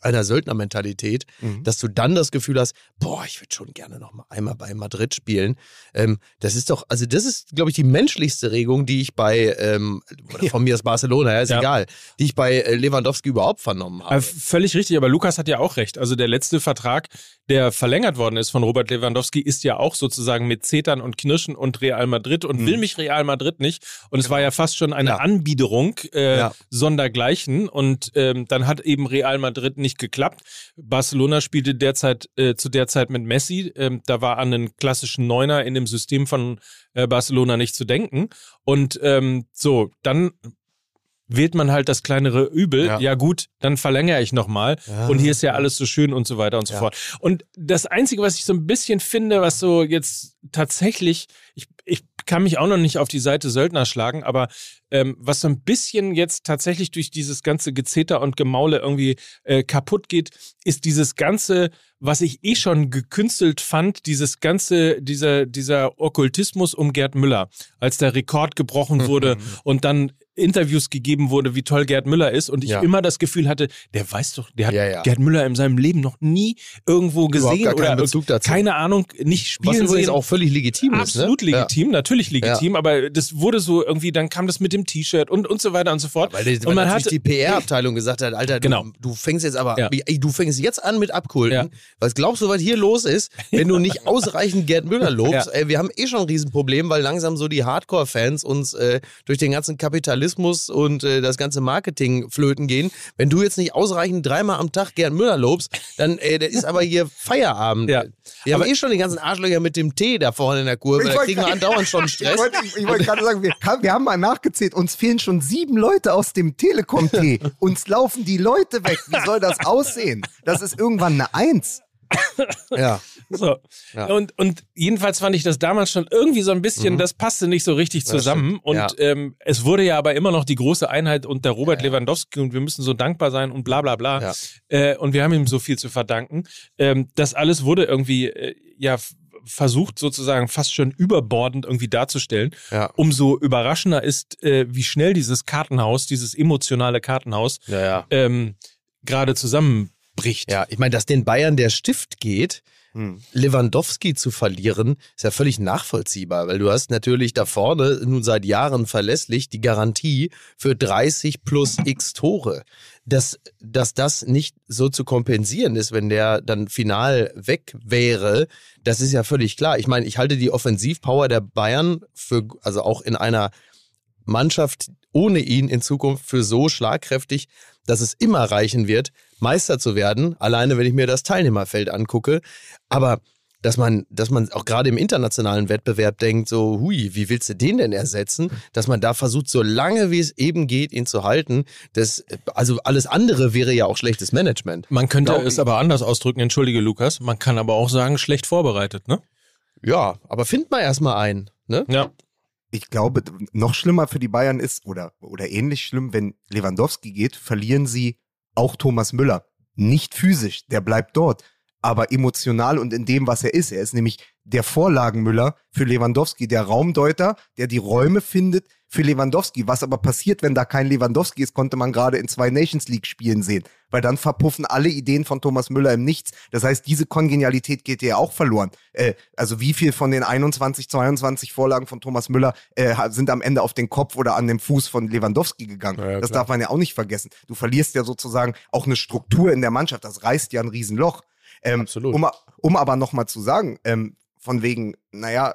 einer Söldnermentalität, Mhm. dass du dann das Gefühl hast, boah, ich würde schon gerne noch mal einmal bei Madrid spielen. Ähm, das ist doch, also das ist, glaube ich, die menschlichste Regung, die ich bei, ähm, oder von mir aus Barcelona, ja, ist Ja. egal, die ich bei äh, Lewandowski überhaupt vernommen Aber habe. völlig richtig, aber Lukas hat ja auch recht. Also der letzte Vertrag, der verlängert worden ist von Robert Lewandowski, ist ja auch sozusagen mit Zetern und Knirschen und Real Madrid und Mhm. will mich Real Madrid nicht. Und es war ja fast schon eine Ja. Anbiederung äh, Ja. sondergleichen. Und ähm, dann hat eben Real Madrid nicht geklappt. Barcelona spielte derzeit äh, zu der Zeit mit Messi. Ähm, da war an einen klassischen Neuner in dem System von äh, Barcelona nicht zu denken. Und ähm, so, dann wählt man halt das kleinere Übel. Ja, Ja. gut, dann verlängere ich nochmal. Ja. Und hier ist ja alles so schön und so weiter und so Ja. fort. Und das Einzige, was ich so ein bisschen finde, was so jetzt tatsächlich, ich, kann mich auch noch nicht auf die Seite Söldner schlagen, aber ähm, was so ein bisschen jetzt tatsächlich durch dieses ganze Gezeter und Gemaule irgendwie äh, kaputt geht, ist dieses ganze, was ich eh schon gekünstelt fand, dieses ganze, dieser, dieser Okkultismus um Gerd Müller, als der Rekord gebrochen wurde und dann Interviews gegeben wurde, wie toll Gerd Müller ist und ich Ja. immer das Gefühl hatte, der weiß doch, der hat Ja, ja. Gerd Müller in seinem Leben noch nie irgendwo gesehen oder keine Ahnung, nicht Was spielen übrigens sehen. auch völlig legitim Absolut ist. Ne? legitim, natürlich legitim, aber das wurde so irgendwie, dann kam das mit dem T-Shirt und, und so weiter und so fort. Weil, die, und man hatte, die PR-Abteilung gesagt hat, Alter, Genau. du, du fängst jetzt aber, ey, du fängst jetzt an mit Abkulten. Was glaubst du, was hier los ist, wenn du nicht ausreichend Gerd Müller lobst? Ey, wir haben eh schon ein Riesenproblem, weil langsam so die Hardcore-Fans uns äh, durch den ganzen Kapitalismus und äh, das ganze Marketing flöten gehen. Wenn du jetzt nicht ausreichend dreimal am Tag Gerd Müller lobst, dann äh, der ist aber hier Feierabend. Ja. Wir haben Aber- eh schon die ganzen Arschlöcher mit dem Tee da vorne in der Kurve. Ich Da wollte kriegen wir andauernd schon Ich Stress. wollte, ich, ich wollte gerade sagen, wir, haben- wir haben mal nachgezählt, uns fehlen schon sieben Leute aus dem Telekom-T. Uns laufen die Leute weg. Wie soll das aussehen? Das ist irgendwann eine Eins. Ja. So. Ja. Und, und jedenfalls fand ich das damals schon irgendwie so ein bisschen, das passte nicht so richtig zusammen. Und Ja. ähm, es wurde ja aber immer noch die große Einheit unter Robert Lewandowski und wir müssen so dankbar sein und bla bla bla. Ja. Äh, und wir haben ihm so viel zu verdanken. Ähm, das alles wurde irgendwie, äh, ja, versucht sozusagen fast schon überbordend irgendwie darzustellen. Ja. Umso überraschender ist, äh, wie schnell dieses Kartenhaus, dieses emotionale Kartenhaus, Ja, ja. ähm, gerade zusammenbricht. Ja, ich meine, dass den Bayern der Stift geht, Hm. Lewandowski zu verlieren, ist ja völlig nachvollziehbar, weil du hast natürlich da vorne nun seit Jahren verlässlich die Garantie für 30 plus x Tore. Dass, dass das nicht so zu kompensieren ist, wenn der dann final weg wäre, das ist ja völlig klar. Ich meine, ich halte die Offensivpower der Bayern für, also auch in einer Mannschaft ohne ihn in Zukunft für so schlagkräftig, dass es immer reichen wird, Meister zu werden, alleine wenn ich mir das Teilnehmerfeld angucke. Aber dass man, dass man auch gerade im internationalen Wettbewerb denkt, so, hui, wie willst du den denn ersetzen? Dass man da versucht, so lange wie es eben geht, ihn zu halten. Das, also alles andere wäre ja auch schlechtes Management. Man könnte Glaub es aber anders ausdrücken, entschuldige Lukas, man kann aber auch sagen, schlecht vorbereitet, ne? Ja, aber find mal erstmal einen. Ne? Ja. Ich glaube, noch schlimmer für die Bayern ist, oder, oder ähnlich schlimm, wenn Lewandowski geht, verlieren sie auch Thomas Müller. Nicht physisch, der bleibt dort, aber emotional und in dem, was er ist. Er ist nämlich der Vorlagenmüller für Lewandowski, der Raumdeuter, der die Räume findet für Lewandowski. Was aber passiert, wenn da kein Lewandowski ist, konnte man gerade in zwei Nations League Spielen sehen, weil dann verpuffen alle Ideen von Thomas Müller im Nichts. Das heißt, diese Kongenialität geht ja auch verloren. Äh, also wie viel von den 21, 22 Vorlagen von Thomas Müller äh, sind am Ende auf den Kopf oder an den Fuß von Lewandowski gegangen? Ja, das darf man ja auch nicht vergessen. Du verlierst ja sozusagen auch eine Struktur in der Mannschaft. Das reißt ja ein Riesenloch. Ähm, Absolut. Um, um aber nochmal zu sagen, ähm, von wegen, naja,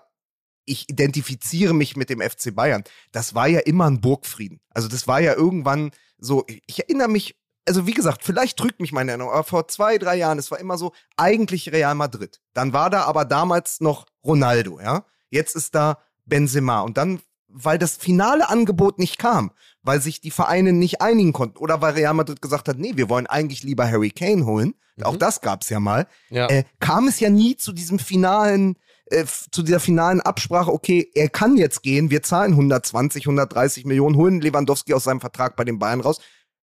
ich identifiziere mich mit dem FC Bayern. Das war ja immer ein Burgfrieden. Also das war ja irgendwann so, ich erinnere mich, also wie gesagt, vielleicht drückt mich meine Erinnerung, aber vor zwei, drei Jahren, es war immer so, eigentlich Real Madrid. Dann war da aber damals noch Ronaldo, ja. Jetzt ist da Benzema. Und dann, weil das finale Angebot nicht kam, weil sich die Vereine nicht einigen konnten oder weil Real Madrid gesagt hat, nee, wir wollen eigentlich lieber Harry Kane holen. Auch das gab's ja mal Ja. äh, kam es ja nie zu diesem finalen, äh, zu dieser finalen Absprache, okay, er kann jetzt gehen, wir zahlen 120, 130 Millionen, holen Lewandowski aus seinem Vertrag bei den Bayern raus.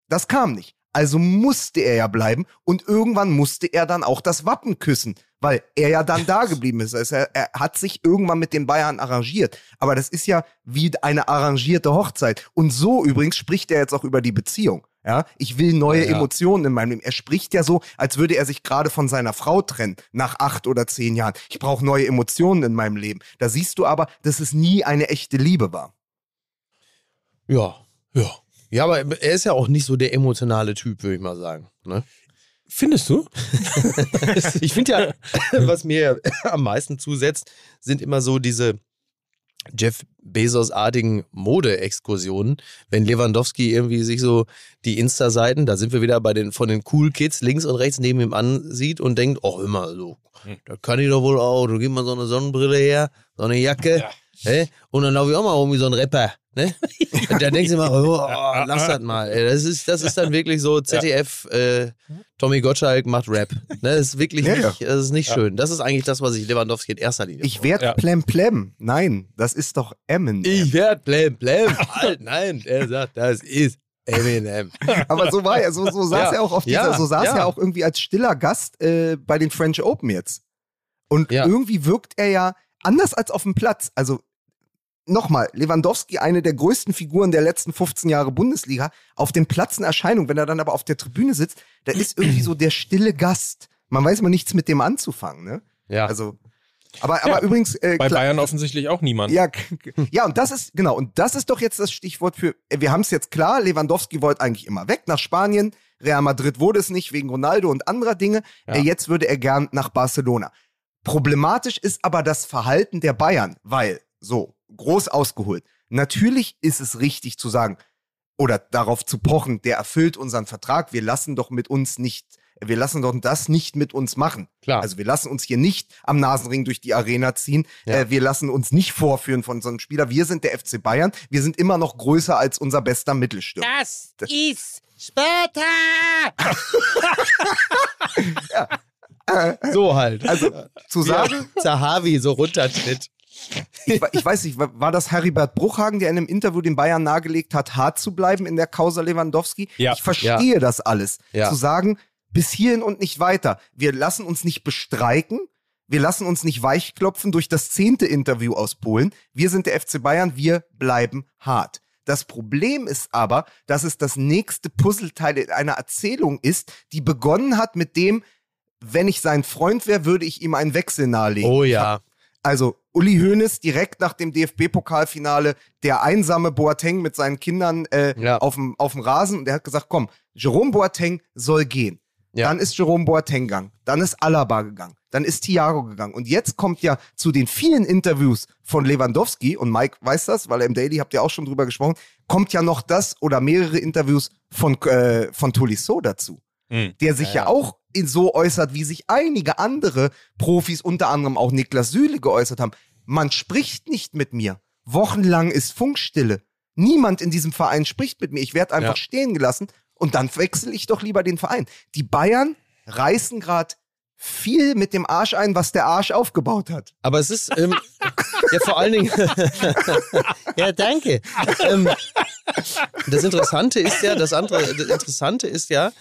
Das kam nicht. Also musste er ja bleiben und irgendwann musste er dann auch das Wappen küssen, weil er ja dann da geblieben ist. Also er, er hat sich irgendwann mit den Bayern arrangiert. Aber das ist ja wie eine arrangierte Hochzeit. Und so übrigens spricht er jetzt auch über die Beziehung. Ja, ich will neue Ja, ja. Emotionen in meinem Leben. Er spricht ja so, als würde er sich gerade von seiner Frau trennen nach acht oder zehn Jahren. Ich brauche neue Emotionen in meinem Leben. Da siehst du aber, dass es nie eine echte Liebe war. Ja. Ja. Ja, aber er ist ja auch nicht so der emotionale Typ, würde ich mal sagen. Ne? Findest du? Ich finde ja, was mir am meisten zusetzt, sind immer so diese Jeff Bezos-artigen Mode-Exkursionen. Wenn Lewandowski irgendwie sich so die Insta-Seiten, da sind wir wieder bei den von den Cool Kids links und rechts neben ihm ansieht und denkt, oh immer so, da kann ich doch wohl auch, du gib mal so eine Sonnenbrille her, so eine Jacke, Ne? Und dann laufe ich auch mal rum wie so ein Rapper. Ne? Und da denkst du immer, oh, oh, lass das mal. Das ist, das ist dann wirklich so ZDF, äh, Tommy Gottschalk macht Rap. Ne? Das ist wirklich Ja, ja. nicht, das ist nicht schön. Das ist eigentlich das, was ich Lewandowski in erster Linie Ich werd Ja. plem plem. Nein, das ist doch Emmen. Ich werd blem blem. Halt, nein, er sagt, das ist Eminem. Aber so war er, so, so saß Ja. er auch auf dieser, Ja, so saß ja. er auch irgendwie als stiller Gast äh, bei den French Open jetzt. Und Ja. irgendwie wirkt er ja anders als auf dem Platz. Also nochmal, Lewandowski, eine der größten Figuren der letzten 15 Jahre Bundesliga, auf dem Platz eine Erscheinung, wenn er dann aber auf der Tribüne sitzt, da ist irgendwie so der stille Gast. Man weiß mal nichts mit dem anzufangen, ne? Ja. Also, aber, aber Ja. übrigens, äh, Bei klar- Bayern offensichtlich auch niemand. ja, ja, und das ist, genau, und das ist doch jetzt das Stichwort für, äh, wir haben es jetzt klar, Lewandowski wollte eigentlich immer weg nach Spanien, Real Madrid wurde es nicht wegen Ronaldo und anderer Dinge, Ja. äh, jetzt würde er gern nach Barcelona. Problematisch ist aber das Verhalten der Bayern, weil, so, groß ausgeholt, natürlich ist es richtig zu sagen, oder darauf zu pochen, der erfüllt unseren Vertrag, wir lassen doch mit uns nicht, wir lassen doch das nicht mit uns machen. Klar. Also wir lassen uns hier nicht am Nasenring durch die Arena ziehen. Ja. Äh, wir lassen uns nicht vorführen von so einem Spieler. Wir sind der FC Bayern. Wir sind immer noch größer als unser bester Mittelstürmer. Das ist Sparta! so halt. Also zu sagen, Zahavi so runtertritt. ich, ich weiß nicht, war das Heribert Bruchhagen, der in einem Interview den Bayern nahegelegt hat, hart zu bleiben in der Causa Lewandowski? Ja. Ich verstehe das alles. Ja. Zu sagen, bis hierhin und nicht weiter. Wir lassen uns nicht bestreiken. Wir lassen uns nicht weichklopfen durch das zehnte Interview aus Polen. Wir sind der FC Bayern, wir bleiben hart. Das Problem ist aber, dass es das nächste Puzzleteil in einer Erzählung ist, die begonnen hat mit dem, wenn ich sein Freund wäre, würde ich ihm einen Wechsel nahelegen. Oh ja. Also Uli Hoeneß direkt nach dem DFB-Pokalfinale, der einsame Boateng mit seinen Kindern äh, Ja. auf dem Rasen und der hat gesagt, komm, Jerome Boateng soll gehen. Ja. Dann ist Jerome Boateng gegangen, dann ist Alaba gegangen, dann ist Thiago gegangen und jetzt kommt ja zu den vielen Interviews von Lewandowski und Mike weiß das, weil er im Daily habt ihr auch schon drüber gesprochen, kommt ja noch das oder mehrere Interviews von äh, von Tolisso dazu Hm. der sich ja, auch in so äußert, wie sich einige andere Profis, unter anderem auch Niklas Süle, geäußert haben. Man spricht nicht mit mir. Wochenlang ist Funkstille. Niemand in diesem Verein spricht mit mir. Ich werde einfach Ja. stehen gelassen und dann wechsle ich doch lieber den Verein. Die Bayern reißen gerade viel mit dem Arsch ein, was der Arsch aufgebaut hat. Aber es ist, ähm, ja, vor allen Dingen. ja, danke. Ähm, das Interessante ist ja, das andere, das Interessante ist ja,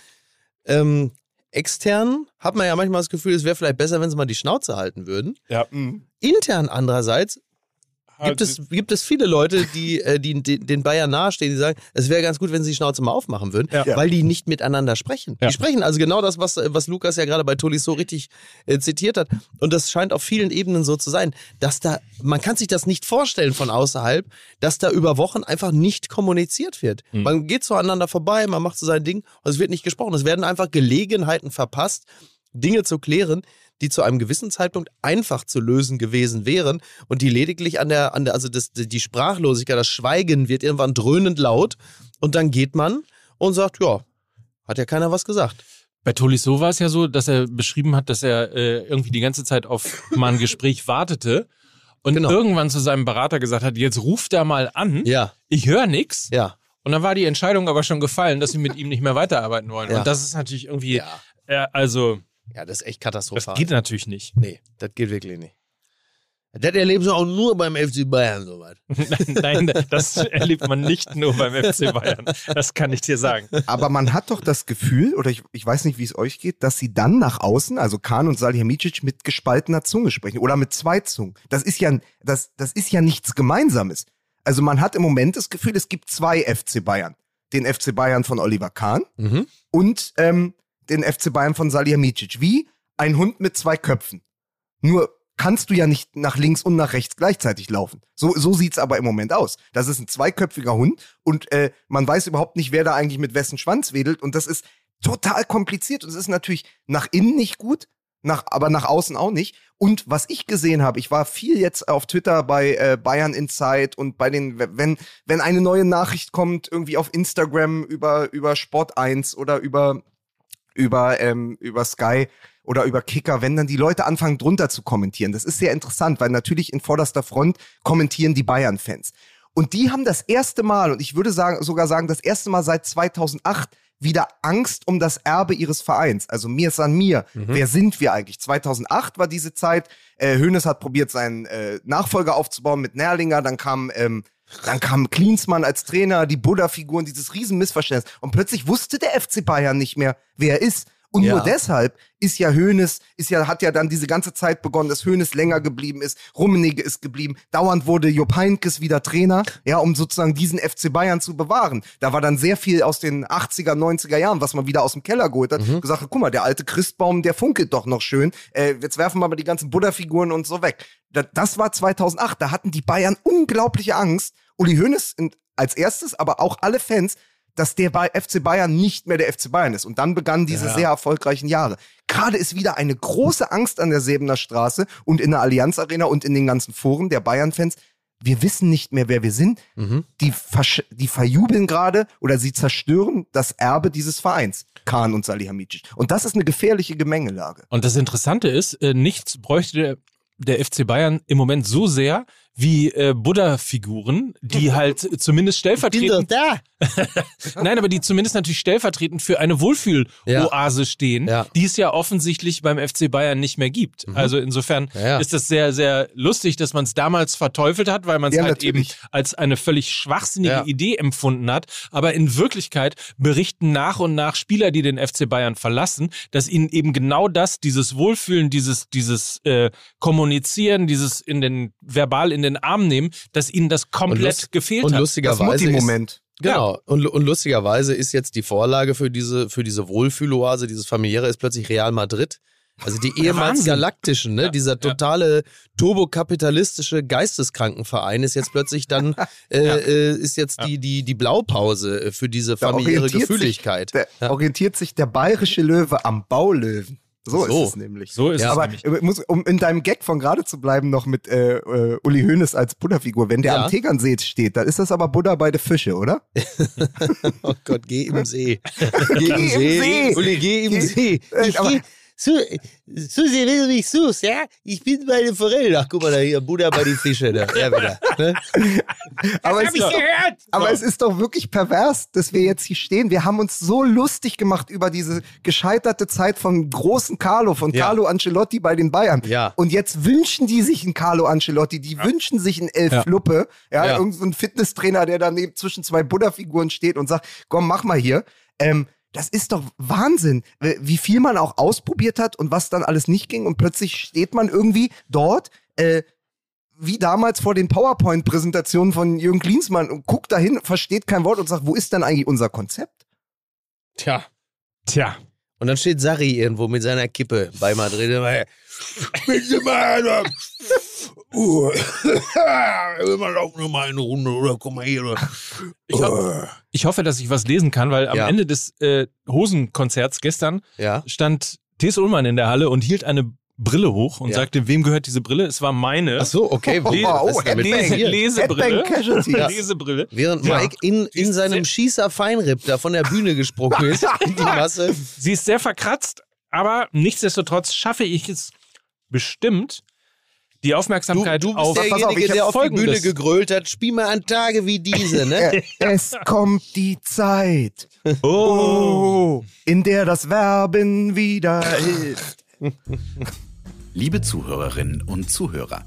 ähm, extern hat man ja manchmal das Gefühl, es wäre vielleicht besser, wenn sie mal die Schnauze halten würden. Ja. Intern andererseits gibt Also, es, gibt es viele Leute, die, äh, die, die den Bayern nahestehen, die sagen, es wäre ganz gut, wenn sie die Schnauze mal aufmachen würden, Ja. weil die nicht miteinander sprechen. Ja. Die sprechen also genau das, was, was Lukas ja gerade bei Tolis so richtig äh, zitiert hat. Und das scheint auf vielen Ebenen so zu sein, dass da, man kann sich das nicht vorstellen von außerhalb, dass da über Wochen einfach nicht kommuniziert wird. Hm. Man geht so aneinander vorbei, man macht so sein Ding und es wird nicht gesprochen. Es werden einfach Gelegenheiten verpasst, Dinge zu klären, die zu einem gewissen Zeitpunkt einfach zu lösen gewesen wären und die lediglich an der, an der also das, die Sprachlosigkeit, das Schweigen wird irgendwann dröhnend laut und dann geht man und sagt, ja, hat ja keiner was gesagt. Bei Tolisso war es ja so, dass er beschrieben hat, dass er äh, irgendwie die ganze Zeit auf mal ein Gespräch wartete und Genau. irgendwann zu seinem Berater gesagt hat, jetzt ruft er mal an, Ja, ich höre nix. ja. Und dann war die Entscheidung aber schon gefallen, dass sie mit ihm nicht mehr weiterarbeiten wollen. Ja. Und das ist natürlich irgendwie, Ja. äh, also, Ja, das ist echt das katastrophal. geht natürlich nicht. nee, das geht wirklich nicht. Das erleben sie auch nur beim FC Bayern soweit. Nein, das erlebt man nicht nur beim FC Bayern. Das kann ich dir sagen. Aber man hat doch das Gefühl, oder ich, ich weiß nicht, wie es euch geht, dass sie dann nach außen, also Kahn und Salihamidzic, mit gespaltener Zunge sprechen oder mit zwei Zungen. Das ist ja, das, das ist ja nichts Gemeinsames. Also man hat im Moment das Gefühl, es gibt zwei FC Bayern. Den FC Bayern von Oliver Kahn Mhm. und ähm, den FC Bayern von Salihamidzic. Wie ein Hund mit zwei Köpfen. Nur kannst du ja nicht nach links und nach rechts gleichzeitig laufen. So, so sieht's aber im Moment aus. Das ist ein zweiköpfiger Hund und äh, man weiß überhaupt nicht, wer da eigentlich mit wessen Schwanz wedelt und das ist total kompliziert und es ist natürlich nach innen nicht gut, nach, aber nach außen auch nicht. Und was ich gesehen habe, ich war viel jetzt auf Twitter bei äh, Bayern Insight und bei den, wenn, wenn eine neue Nachricht kommt, irgendwie auf Instagram über, über Sport 1 oder über, über, ähm, über Sky oder über Kicker, wenn dann die Leute anfangen drunter zu kommentieren. Das ist sehr interessant, weil natürlich in vorderster Front kommentieren die Bayern-Fans. Und die haben das erste Mal, und ich würde sagen, sogar sagen, das erste Mal seit 2008 wieder Angst um das Erbe ihres Vereins. Also mir ist an mir. Wer sind wir eigentlich? 2008 war diese Zeit. Äh, Hoeneß hat probiert, seinen äh, Nachfolger aufzubauen mit Nerlinger. Dann kam ähm, dann kam Klinsmann als Trainer, die Buddha-Figuren, dieses Riesenmissverständnis. Und plötzlich wusste der FC Bayern nicht mehr, wer er ist. Und Ja. nur deshalb ist ja Hoeneß, ist ja, hat ja dann diese ganze Zeit begonnen, dass Hoeneß länger geblieben ist, Rummenigge ist geblieben, dauernd wurde Jupp Heynckes wieder Trainer, ja, um sozusagen diesen FC Bayern zu bewahren. Da war dann sehr viel aus den 80er, 90er Jahren, was man wieder aus dem Keller geholt hat, gesagt hat, guck mal, der alte Christbaum, der funkelt doch noch schön, äh, jetzt werfen wir mal die ganzen Buddha-Figuren und so weg. Da, das war 2008, da hatten die Bayern unglaubliche Angst, Uli Hoeneß als erstes, aber auch alle Fans, dass der bei FC Bayern nicht mehr der FC Bayern ist. Und dann begannen diese sehr erfolgreichen Jahre. Gerade ist wieder eine große Angst an der Säbener Straße und in der Allianz Arena und in den ganzen Foren der Bayern-Fans. Wir wissen nicht mehr, wer wir sind. Mhm. Die, die verjubeln gerade oder sie zerstören das Erbe dieses Vereins, Kahn und Salihamidzic. Und das ist eine gefährliche Gemengelage. Und das Interessante ist, äh, nichts bräuchte der, der FC Bayern im Moment so sehr wie äh, Buddha-Figuren, die halt zumindest stellvertretend, da. nein, aber die zumindest natürlich stellvertretend für eine Wohlfühl-Oase stehen, Ja. die es ja offensichtlich beim FC Bayern nicht mehr gibt. Also insofern Ja, ja. ist das sehr, sehr lustig, dass man es damals verteufelt hat, weil man es Ja, halt eben natürlich. als eine völlig schwachsinnige Ja. Idee empfunden hat. Aber in Wirklichkeit berichten nach und nach Spieler, die den FC Bayern verlassen, dass ihnen eben genau das, dieses Wohlfühlen, dieses, dieses äh, Kommunizieren, dieses in den verbal in den Arm nehmen, dass ihnen das komplett lust- gefehlt Und hat. Das lustigerweise ist, Mutti-Moment. Genau. Und, und lustigerweise ist jetzt die Vorlage für diese, für diese Wohlfühloase, dieses familiäre, ist plötzlich Real Madrid. Also die ehemals galaktischen, ne? dieser totale turbokapitalistische Geisteskrankenverein ist jetzt plötzlich dann, äh, äh, ist jetzt die, die, die Blaupause äh, für diese familiäre sich Gefühligkeit. Der, Orientiert sich der bayerische Löwe am Baulöwen. So, So. ist es nämlich. So ist Ja, es Aber nämlich. äh, muss, um in deinem Gag von gerade zu bleiben, noch mit äh, äh, Uli Hoeneß als Buddha-Figur, wenn der Ja. am Tegernsee steht, dann ist das aber Buddha bei den Fische, oder? Oh Gott, geh im See. Geh im im See. See. Uli, geh im Geh- See. Äh, Ich aber- geh, Su, Susi, wenn du mich suchst, ja? Ich bin bei den Forellen. Ach, guck mal da hier, Buddha bei den Fischen. Da. Ja, wieder. Ne? Aber, es ist, doch, aber es ist doch wirklich pervers, dass wir jetzt hier stehen. Wir haben uns so lustig gemacht über diese gescheiterte Zeit von großen Carlo, von Ja. Carlo Ancelotti bei den Bayern. Ja. Und jetzt wünschen die sich einen Carlo Ancelotti, die wünschen sich einen Elf Ja. Fluppe, ja, Ja. irgend so ein Fitnesstrainer, der daneben zwischen zwei Buddha-Figuren steht und sagt, komm, mach mal hier. Ähm, das ist doch Wahnsinn, wie viel man auch ausprobiert hat und was dann alles nicht ging und plötzlich steht man irgendwie dort, äh, wie damals vor den PowerPoint-Präsentationen von Jürgen Klinsmann und guckt dahin, versteht kein Wort und sagt, wo ist denn eigentlich unser Konzept? Tja. Tja. Und dann steht Sarri irgendwo mit seiner Kippe bei Madrid. dabei. Bitte mal, uh, immer laufen nur mal eine Runde oder komm mal hier. Ich, ho ich hoffe, dass ich was lesen kann, weil am Ja. Ende des äh, Hosenkonzerts gestern Ja. stand T.S. Ullmann in der Halle und hielt eine Brille hoch und Ja. sagte, wem gehört diese Brille? Es war meine. Ach so, okay. Oh, ist damit Headbang. passiert? Lesebrille. Ja. Lesebrille. Während Ja. Mike in, in seinem Schießer Feinripp da von der Bühne gesprungen ist, in die Masse. Sie ist sehr verkratzt, aber nichtsdestotrotz schaffe ich es bestimmt, die Du, Aufmerksamkeit du bist auf pass auf, derjenige, ich hab der auf die Bühne Folgendes. gegrölt hat. Spiel mal an Tage wie diese, ne? Es kommt die Zeit, Oh. in der das Werben wieder hilft. Liebe Zuhörerinnen und Zuhörer,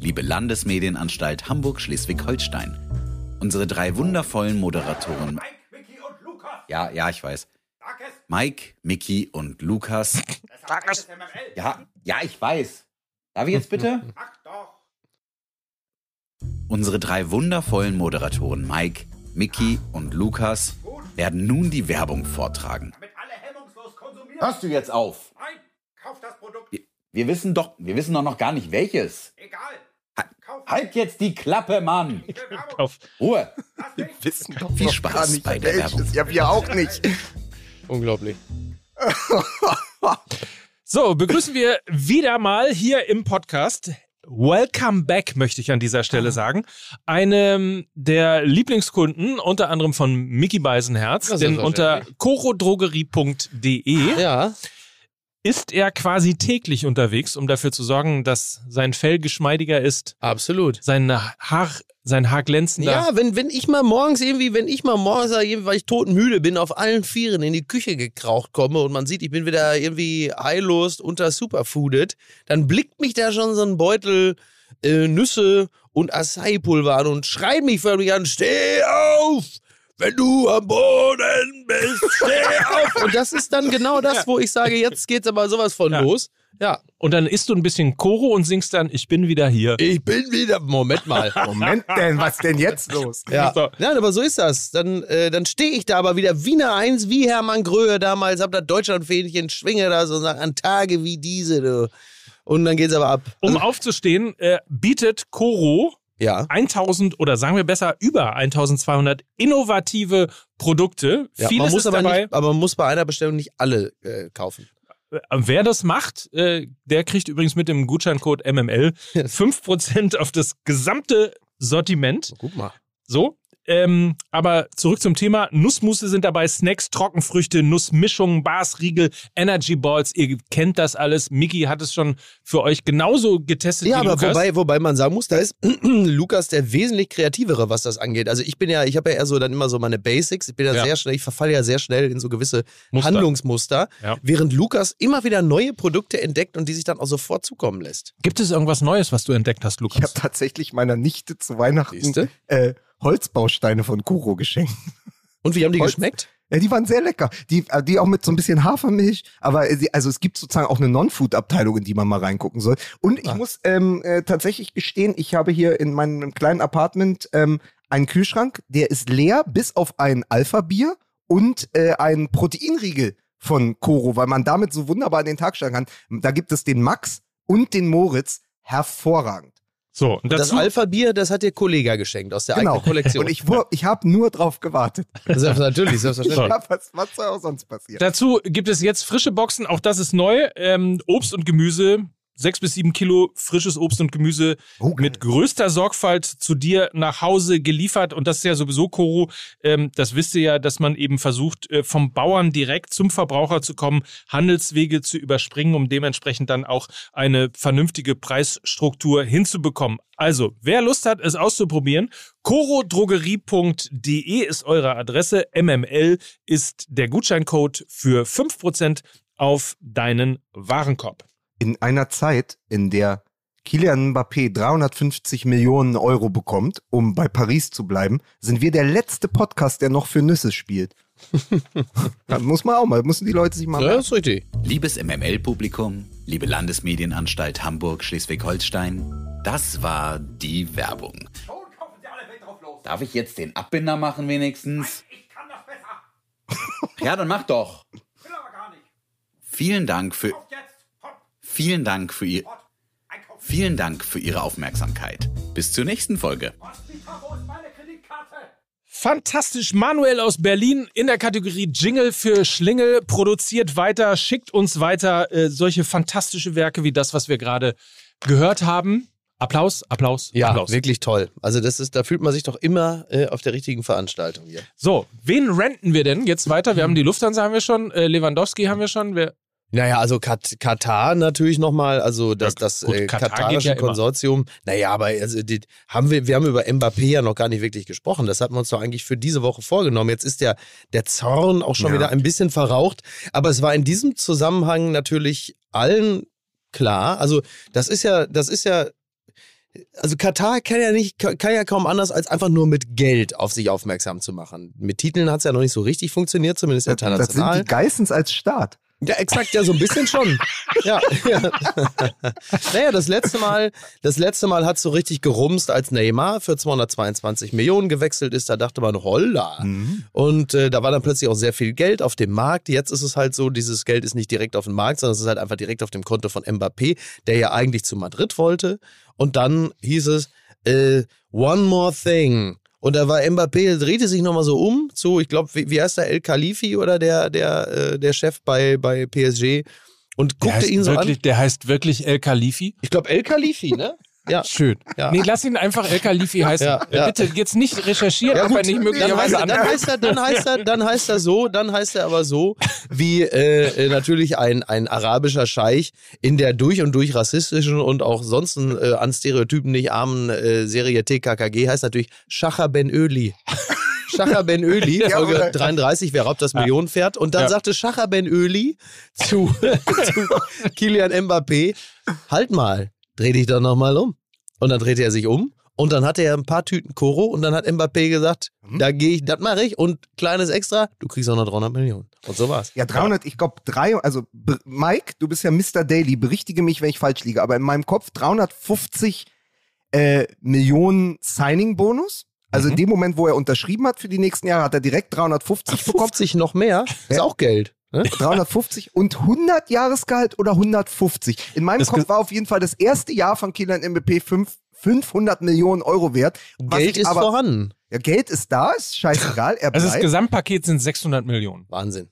liebe Landesmedienanstalt Hamburg-Schleswig-Holstein, unsere drei wundervollen Moderatoren. Ja, ja, ich weiß. Mike, Mickey und Lukas. Ja, ja, ich weiß. Darf ich jetzt bitte? Unsere drei wundervollen Moderatoren Mike, Mickey und Lukas werden nun die Werbung vortragen. Hörst du jetzt auf? Nein, kauf das Produkt. Wir- Wir wissen doch, wir wissen doch noch gar nicht welches. Egal. Halt jetzt die Klappe, Mann! Auf. Ruhe! Wissen doch Viel noch Spaß gar nicht, bei der welches. Werbung. Ja, wir auch nicht. Unglaublich. So, begrüßen wir wieder mal hier im Podcast. Welcome back, möchte ich an dieser. Stelle sagen. Einem der Lieblingskunden, unter anderem von Mickey Beisenherz, denn unter chorodrogerie.de Ja. Ist er quasi täglich unterwegs, um dafür zu sorgen, dass sein Fell geschmeidiger ist, Absolut. sein Haar, sein Haar glänzender. Ja, wenn, wenn ich mal morgens irgendwie, wenn ich mal morgens, weil ich todmüde bin, auf allen Vieren in die Küche gekraucht komme und man sieht, ich bin wieder irgendwie heillos unter Superfooded, dann blickt mich da schon so ein Beutel äh, Nüsse und Acai-Pulver an und schreit mich förmlich an, steh auf! Wenn du am Boden bist, steh auf! Und das ist dann genau das, wo ich sage, jetzt geht's aber sowas von Ja. los. Ja, Und dann isst du ein bisschen Koro und singst dann, ich bin wieder hier. ich bin wieder, Moment mal. Moment denn, was denn jetzt los? Ja, So. Nein, aber so ist das. Dann, äh, dann stehe ich da aber wieder wie eine Eins, wie Hermann Gröhe damals, hab das Deutschlandfähnchen, schwinge das und sag, an Tage wie diese, du. Und dann geht's aber ab. Um aufzustehen, äh, bietet Koro Ja. 1000 oder sagen wir besser über 1200 innovative Produkte. ja Vieles man muss ist aber dabei. nicht, aber man muss bei einer Bestellung nicht alle äh, kaufen. Äh, Wer das macht, äh, der kriegt übrigens mit dem Gutscheincode MML 5% auf das gesamte Sortiment. Guck mal. So. Ähm, aber zurück zum Thema. Nussmusse sind dabei, Snacks, Trockenfrüchte, Nussmischungen, Bars, Riegel, Energy Balls. Ihr kennt das alles. Mickey hat es schon für euch genauso getestet Ja, wie aber Lukas. wobei, wobei man sagen muss, da ist Lukas der wesentlich kreativere, was das angeht. Also ich bin ja, ich habe ja eher so dann immer so meine Basics. Ich bin ja, Ja. sehr schnell, ich verfalle ja sehr schnell in so gewisse Muster. Handlungsmuster, Ja. während Lukas immer wieder neue Produkte entdeckt und die sich dann auch sofort zukommen lässt. Gibt es irgendwas Neues, was du entdeckt hast, Ich Lukas? habe tatsächlich meiner Nichte zu Weihnachten Siehste? äh, Holzbausteine von Kuro geschenkt. Und wie haben die Holz- geschmeckt? Ja, die waren sehr lecker. Die, äh, die auch mit so ein bisschen Hafermilch. Aber sie- also es gibt sozusagen auch eine Non-Food-Abteilung, in die man mal reingucken soll. Und ich Ah. muss ähm, äh, tatsächlich gestehen, ich habe hier in meinem kleinen Apartment ähm, einen Kühlschrank, der ist leer, bis auf ein Alpha-Bier und äh, einen Proteinriegel von Koro, weil man damit so wunderbar in den Tag steigen kann. Da gibt es den Max und den Moritz. Hervorragend. So, und Das dazu, Alpha-Bier, das hat dir Kollega geschenkt aus der Genau. eigenen Kollektion. Und ich, ich habe nur drauf gewartet. Selbst, natürlich, selbstverständlich. Ja, was, was soll auch sonst passieren? dazu gibt es jetzt frische Boxen, auch das ist neu. Ähm, Obst und Gemüse, sechs bis sieben Kilo frisches Obst und Gemüse geil. mit größter Sorgfalt zu dir nach Hause geliefert. Und das ist ja sowieso, Koro, ähm, das wisst ihr ja, dass man eben versucht, äh, vom Bauern direkt zum Verbraucher zu kommen, Handelswege zu überspringen, um dementsprechend dann auch eine vernünftige Preisstruktur hinzubekommen. Also, wer Lust hat, es auszuprobieren, corodrogerie.de ist eure Adresse. MML ist der Gutscheincode für 5% auf deinen Warenkorb. In einer Zeit, in der Kylian Mbappé 350 Millionen Euro bekommt, um bei Paris zu bleiben, sind wir der letzte Podcast, der noch für Nüsse spielt. da muss man auch mal, müssen die Leute sich mal. Ja, ist richtig. Liebes MML-Publikum, liebe Landesmedienanstalt Hamburg-Schleswig-Holstein, das war die Werbung. Darf ich jetzt den Abbinder machen wenigstens? Ich kann das besser. Ja, dann mach doch. Will aber gar nicht. Vielen Dank für Jetzt. Vielen Dank für ihr vielen Dank für Ihre Aufmerksamkeit. Bis zur nächsten Folge. Fantastisch. Manuel aus Berlin in der Kategorie Jingle für Schlingel produziert weiter, schickt uns weiter äh, solche fantastische Werke wie das, was wir gerade gehört haben. Applaus, Applaus, Ja, Applaus. wirklich toll. Also das ist, da fühlt man sich doch immer äh, auf der richtigen Veranstaltung hier. So, wen renten wir denn jetzt weiter? Wir haben die Lufthansa haben wir schon, äh, Lewandowski haben wir schon. Wer, Naja, also Kat Katar natürlich nochmal, also das, Ja, das gut, äh, Katar katarische ja immer. Konsortium. Naja, aber also die, haben wir, wir haben über Mbappé ja noch gar nicht wirklich gesprochen. Das hatten wir uns doch eigentlich für diese Woche vorgenommen. Jetzt ist der, der Zorn auch schon Ja. wieder ein bisschen verraucht. Aber es war in diesem Zusammenhang natürlich allen klar. Also das ist ja, das ist ja also Katar kann ja nicht, kann ja kaum anders, als einfach nur mit Geld auf sich aufmerksam zu machen. Mit Titeln hat es ja noch nicht so richtig funktioniert, zumindest das sind international. die Geissens als Staat. Ja, exakt, ja, so ein bisschen schon. ja, ja. naja, das letzte Mal, das letzte Mal hat so richtig gerumst, als Neymar für 222 Millionen gewechselt ist. Da dachte man, holla. Und äh, da war dann plötzlich auch sehr viel Geld auf dem Markt. Jetzt ist es halt so, dieses Geld ist nicht direkt auf dem Markt, sondern es ist halt einfach direkt auf dem Konto von Mbappé, der ja eigentlich zu Madrid wollte. Und dann hieß es, äh, one more thing. Und da war Mbappé, drehte sich nochmal so um zu, ich glaube, wie, wie heißt der, El Khalifi oder der, der, äh, der Chef bei, bei PSG und guckte ihn so wirklich, an. der heißt wirklich El Khalifi. Ich glaube, El Khalifi, ne? Ja. Schön. Ja. Nee, lass ihn einfach El Khalifi heißen. Ja, ja. Bitte jetzt nicht recherchieren, Ja, ob gut, er nicht dann, möglicherweise heißt, er- dann, heißt er, dann, heißt er, dann heißt er so, dann heißt er aber so, wie äh, äh, natürlich ein, ein arabischer Scheich in der durch und durch rassistischen und auch sonst äh, an Stereotypen nicht armen äh, Serie TKKG heißt natürlich Schacher Ben Öli. Schacher Ben Öli, Folge oder- 33, wer raubt das Millionenpferd? Und dann Ja. sagte Schacher Ben Öli zu, zu Kilian Mbappé, halt mal, dreh dich doch nochmal um. Und dann drehte er sich um und dann hatte er ein paar Tüten Koro und dann hat Mbappé gesagt, Mhm. da gehe ich, das mache ich und kleines Extra, du kriegst auch noch 300 Millionen. Und so war's. Ja, 300, ich glaube, drei, also Mike, du bist ja Mr. Daily, berichtige mich, wenn ich falsch liege, aber in meinem Kopf 350 äh, Millionen Signing-Bonus. Also in dem Moment, wo er unterschrieben hat für die nächsten Jahre, hat er direkt 350 bekommen. 50 noch mehr, ist Ja. auch Geld. Ne? 350 und 100 Jahresgehalt oder 150. In meinem Das Kopf war auf jeden Fall das erste Jahr von Kylian Mbappé fünf, 500 Millionen Euro wert. Was Geld ist aber, vorhanden. Ja, Geld ist da, ist scheißegal, er Also das. Gesamtpaket sind 600 Millionen. Wahnsinn.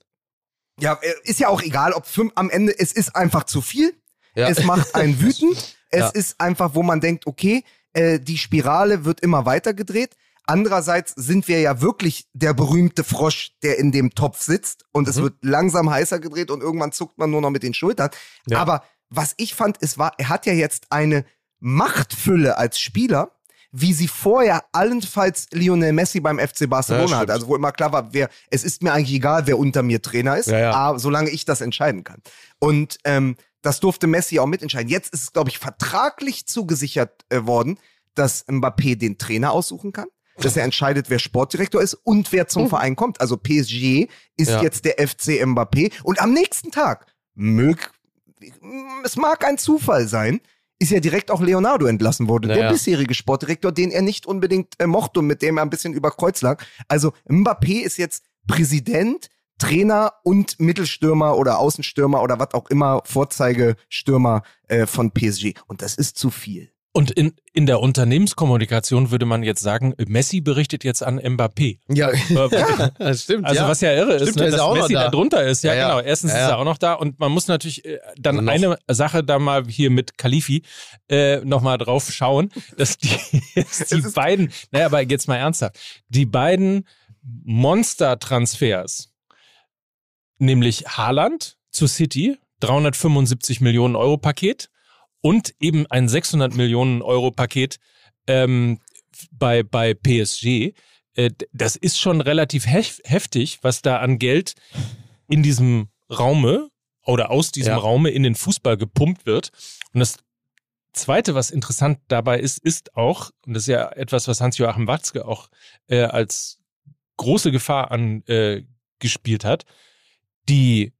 Ja, äh, ist ja auch egal, ob fünf, am Ende, es ist einfach zu viel. Ja. Es macht einen wütend. Es Ja. ist einfach, wo man denkt, okay, äh, die Spirale wird immer weiter gedreht. Andererseits sind wir ja wirklich der berühmte Frosch, der in dem Topf sitzt und es Mhm. wird langsam heißer gedreht und irgendwann zuckt man nur noch mit den Schultern. Ja. Aber was ich fand, es war, er hat ja jetzt eine Machtfülle als Spieler, wie sie vorher allenfalls Lionel Messi beim FC Barcelona Ja, hat. Also wo immer klar war, wer, es ist mir eigentlich egal, wer unter mir Trainer ist, Ja, ja. aber solange ich das entscheiden kann. Und ähm, das durfte Messi auch mitentscheiden. Jetzt ist es, glaube ich, vertraglich zugesichert äh, worden, dass Mbappé den Trainer aussuchen kann, dass er entscheidet, wer Sportdirektor ist und wer zum Verein kommt. Also PSG ist Ja. jetzt der FC Mbappé und am nächsten Tag mög, es mag ein Zufall sein, ist ja direkt auch Leonardo entlassen worden, der Naja. bisherige Sportdirektor, den er nicht unbedingt äh, mochte und mit dem er ein bisschen über Kreuz lag. Also Mbappé ist jetzt Präsident, Trainer und Mittelstürmer oder Außenstürmer oder was auch immer, Vorzeigestürmer äh, von PSG. Und das ist zu viel. Und in, in der Unternehmenskommunikation würde man jetzt sagen, Messi berichtet jetzt an Mbappé. Ja, Äh, das stimmt. Also ja. was ja irre ist, Stimmt, ne, ist dass ja auch noch Messi da. da drunter ist. Ja, Ja, ja. genau. Erstens Ja, ist ja. er auch noch da und man muss natürlich äh, dann Noch. eine Sache da mal hier mit Khalifi äh, nochmal drauf schauen, dass die, dass die ist- beiden, naja, aber jetzt mal ernsthaft, die beiden Monster-Transfers, nämlich Haaland zu City, 375 Millionen Euro Paket und eben ein 600 Millionen Euro Paket ähm, bei, bei PSG. Äh, das ist schon relativ hef heftig, was da an Geld in diesem Raume oder aus diesem Ja. Raume in den Fußball gepumpt wird. Und das Zweite, was interessant dabei ist, ist auch, und das ist ja etwas, was Hans-Joachim Watzke auch äh, als große Gefahr angespielt äh, hat, die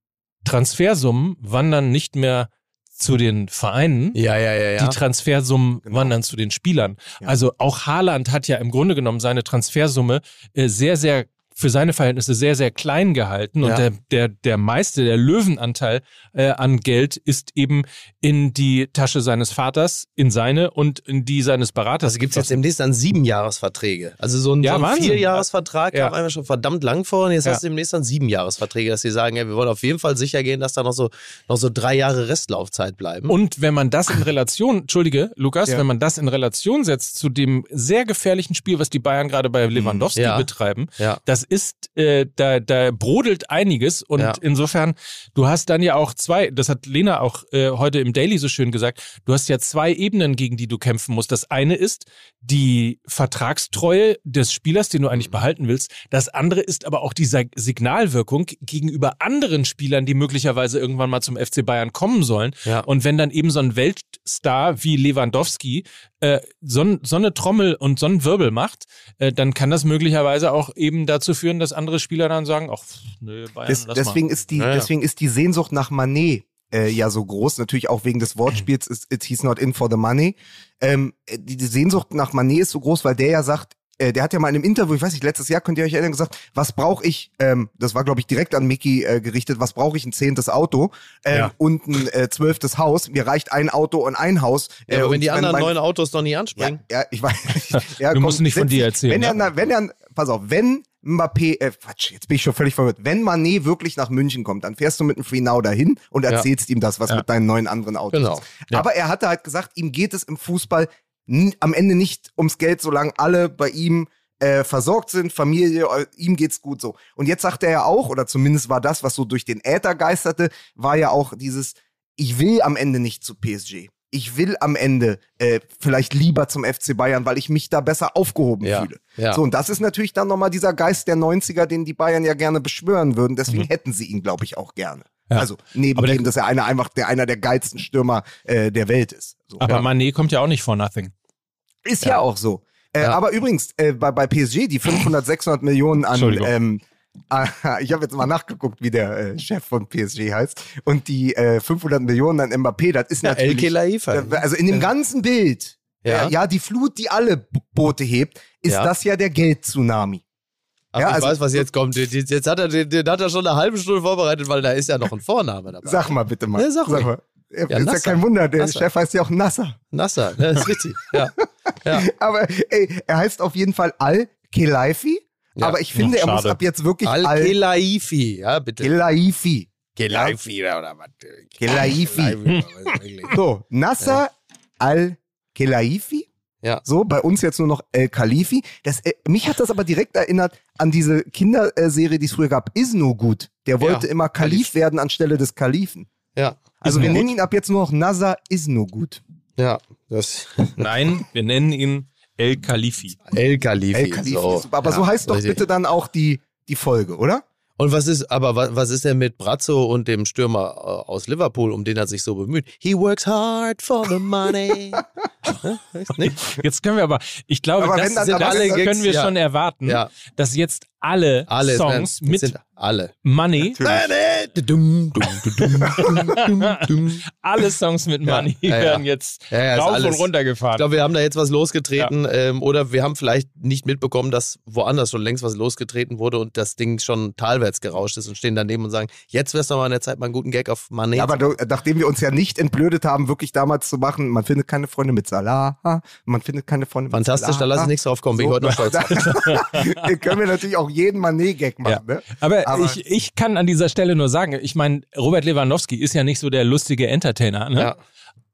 Transfersummen wandern nicht mehr zu den Vereinen, ja, ja, ja, ja. die Transfersummen Genau. wandern zu den Spielern. Ja. Also auch Haaland hat ja im Grunde genommen seine Transfersumme äh, sehr, sehr für seine Verhältnisse sehr, sehr klein gehalten. Und Ja. der, der, der meiste, der Löwenanteil äh, an Geld ist eben in die Tasche seines Vaters, in seine und in die seines Beraters. Also gibt es jetzt demnächst dann sieben Jahresverträge. Also so ein, Ja, so ein. Vierjahresvertrag Ja. kam einmal schon verdammt lang vor und jetzt Ja. hast du demnächst dann sieben Jahresverträge, dass sie sagen, ja, wir wollen auf jeden Fall sicher gehen, dass da noch so, noch so drei Jahre Restlaufzeit bleiben. Und wenn man das in Relation, Entschuldige, Lukas, wenn man das in Relation setzt zu dem sehr gefährlichen Spiel, was die Bayern gerade bei Lewandowski Ja. betreiben, das ist, äh, da, da brodelt einiges und Ja. insofern, du hast dann ja auch zwei, das hat Lena auch äh, heute im Daily so schön gesagt, du hast ja zwei Ebenen, gegen die du kämpfen musst. Das eine ist die Vertragstreue des Spielers, den du eigentlich behalten willst. Das andere ist aber auch die Signalwirkung gegenüber anderen Spielern, die möglicherweise irgendwann mal zum FC Bayern kommen sollen. Ja. Und wenn dann eben so ein Weltstar wie Lewandowski äh, so, so eine Trommel und so einen Wirbel macht, äh, dann kann das möglicherweise auch eben dazu führen, dass andere Spieler dann sagen, ach, nö, Bayern, Des, lass deswegen, mal. ist die, Ja, ja. deswegen ist die Sehnsucht nach Manet äh, ja so groß. Natürlich auch wegen des Wortspiels, ist, it, he's not in for the money. Ähm, äh, die, die Sehnsucht nach Manet ist so groß, weil der ja sagt, äh, der hat ja mal in einem Interview, ich weiß nicht, letztes Jahr könnt ihr euch erinnern, gesagt, was brauche ich, ähm, das war glaube ich direkt an Mickey äh, gerichtet, was brauche ich, ein zehntes Auto ähm, Ja. und ein äh, zwölftes Haus. Mir reicht ein Auto und ein Haus. Ja, Äh, aber und wenn die anderen mein- neun Autos noch nie ja, anspringen. ja, ich weiß. Ja, Du komm, musst nicht von dir erzählen, Wenn er, ja. na, wenn er, pass auf, wenn Mbappé, äh, Quatsch, jetzt bin ich schon völlig verwirrt. Wenn Mané wirklich nach München kommt, dann fährst du mit dem Free Now dahin und erzählst ihm das, was Ja. mit deinen neuen anderen Autos Genau. ist. Ja. Aber er hatte halt gesagt, ihm geht es im Fußball am Ende nicht ums Geld, solange alle bei ihm äh, versorgt sind, Familie, ihm geht's gut so. Und jetzt sagt er ja auch, oder zumindest war das, was so durch den Äther geisterte, war ja auch dieses, ich will am Ende nicht zu PSG. Ich will am Ende äh, vielleicht lieber zum FC Bayern, weil ich mich da besser aufgehoben Ja, fühle. ja. So, und das ist natürlich dann nochmal dieser Geist der 90er, den die Bayern ja gerne beschwören würden. Deswegen Mhm. hätten sie ihn, glaube ich, auch gerne. Ja. Also neben Aber dem, dass er einer einfach der einer der geilsten Stürmer äh, der Welt ist. So. Aber Mané kommt ja auch nicht for nothing. Ist ja, auch so. Äh, Ja. Aber übrigens, äh, bei, bei PSG, die 500, 600 Millionen an, ähm, ich habe jetzt mal nachgeguckt, wie der äh, Chef von PSG heißt. Und die äh, 500 Millionen an Mbappé, das ist Ja, El natürlich... Khelaifi. äh, also in dem ganzen Bild, Ja. ja. ja, die Flut, die alle Boote hebt, ist Ja. das ja der Geld-Tsunami. Ach, Ja, ich also- weiß, was jetzt kommt. Jetzt hat er, den, hat er schon eine halbe Stunde vorbereitet, weil da ist ja noch ein Vorname dabei. Sag mal bitte mal. Ja, sag ruhig. mal. Ja, Ja, ist ja Nasser. kein Wunder, der Nasser. Chef heißt ja auch Nasser. Nasser, ne, das ist richtig. Ja. ja. Aber ey, er heißt auf jeden Fall Al-Khelaifi. Ja. aber ich finde, er muss ab jetzt wirklich Al-Khelaifi, ja, bitte. Al-Khelaifi. Khelaifi oder was? Khelaifi. So, Nasser Al-Khelaifi. Ja. So, bei uns jetzt nur noch El-Khalifi. Das, äh, mich hat das aber direkt erinnert an diese Kinderserie, die es früher gab. Is no gut. Der wollte Ja, immer Kalif Kalif. werden anstelle des Kalifen. Ja, Also Is wir no nennen ihn ab jetzt nur noch Nasser Is no gut. ja, das Nein, wir nennen ihn El Khalifi. El-Khalifi. El-Khalifi. so. ist super. Aber ja, so heißt doch richtig. bitte dann auch die, die Folge, oder? Und was ist, aber was, was ist denn mit Brazzo und dem Stürmer äh, aus Liverpool, um den er sich so bemüht? He works hard for the money. Nicht? Jetzt können wir aber, ich glaube, Aber das dann- sind alle können wir ja. schon erwarten, Ja. dass jetzt alle, Alle Songs ne, mit sind alle. Money, alle Songs mit Money ja, ja. werden jetzt Ja, ja, ist rauf alles- und runter Ich gefahren. glaube, wir haben da jetzt was losgetreten ähm, oder wir haben vielleicht nicht mitbekommen, dass woanders schon längst was losgetreten wurde und das Ding schon talwärts gerauscht ist und stehen daneben und sagen, jetzt wäre es doch mal an der Zeit, mal einen guten Gag auf Money Ja, aber du, nachdem wir uns ja nicht entblödet haben, wirklich damals zu machen, man findet keine Freunde mit Salah, man findet keine Freunde mit Fantastisch, da Salah. lasse ich nichts drauf kommen, bin ich heute noch stolz. Können wir natürlich auch jeden Manet-Gag machen, Ja. ne? Aber, Aber- ich, ich kann an dieser Stelle nur sagen, ich meine, Robert Lewandowski ist ja nicht so der lustige Entertainer, ne? Ja.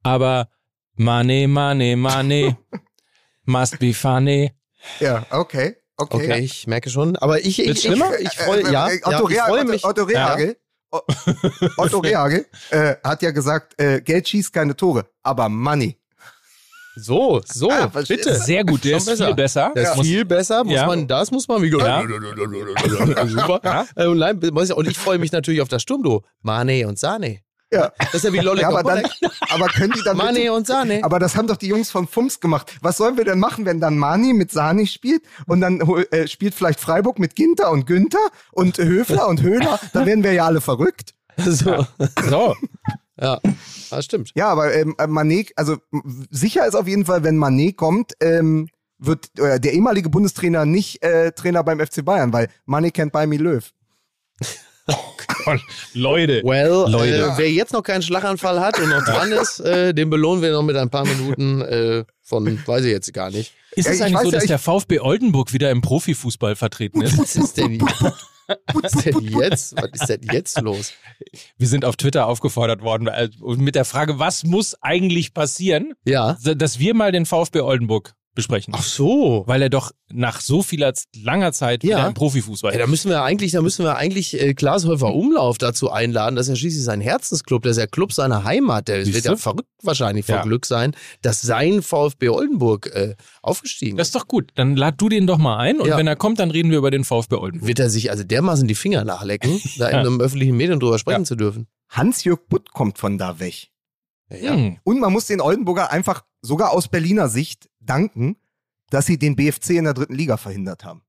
Aber Money, Money, Money, must be funny. Ja, okay. Okay. Okay, ich merke schon. Aber ich, ich, Wird's ich, schlimmer? ich freue ja, Äh, ja, Otto, ich freue Otto, mich. Otto Rehagel, Otto Rehagel äh, hat ja gesagt, äh, Geld schießt keine Tore, aber Money. So, so, Ah, bitte. Sehr gut, der Schon ist viel besser. Das ist Muss- viel besser, muss Ja. man, das muss man wieder. Ja. Super. Äh, Und, ich- und ich freue mich natürlich auf das Sturmduo. Mane und Sane. Ja. Das ist ja wie Lolle Ja, aber dann, aber können die dann bitte- Mane und Sane. Aber das haben doch die Jungs von Fums gemacht. Was sollen wir denn machen, wenn dann Mani mit Sani spielt und dann äh, spielt vielleicht Freiburg mit Ginter und Günther und Höfler und Höhler? Dann werden wir ja alle verrückt. So. So, Ja, das stimmt. Ja, aber ähm, äh, Manet, also sicher ist auf jeden Fall, wenn Manet kommt, ähm, wird äh, der ehemalige Bundestrainer nicht äh, Trainer beim FC Bayern, weil Manet kennt bei mir Löw. Leute. Well, Leute. Äh, wer jetzt noch keinen Schlaganfall hat und noch dran ist, äh, den belohnen wir noch mit ein paar Minuten äh, von, weiß ich jetzt gar nicht. Ist Ja, es ich eigentlich so, ja, dass der VfB Oldenburg wieder im Profifußball vertreten ist? Was ist denn, was ist denn jetzt? Was ist denn jetzt los? Wir sind auf Twitter aufgefordert worden äh, mit der Frage, was muss eigentlich passieren, Ja. dass wir mal den VfB Oldenburg besprechen. Ach so. Weil er doch nach so vieler langer Zeit Ja. wieder im Profifußball Ja, da müssen wir eigentlich, da müssen wir eigentlich äh, Klaas Häufer Umlauf dazu einladen. Das ist ja schließlich sein Herzensclub, das ist der Club seiner Heimat. Der Siehst wird ja verrückt wahrscheinlich vor Ja. Glück sein, dass sein VfB Oldenburg äh, aufgestiegen Das ist. ist doch gut. Dann lad du den doch mal ein und Ja. wenn er kommt, dann reden wir über den VfB Oldenburg. Wird er sich also dermaßen die Finger nachlecken, da in einem öffentlichen Medium drüber sprechen Ja. zu dürfen. Hans-Jörg Butt kommt von da weg. Ja. Hm. Und man muss den Oldenburger einfach sogar aus Berliner Sicht danken, dass sie den BFC in der dritten Liga verhindert haben.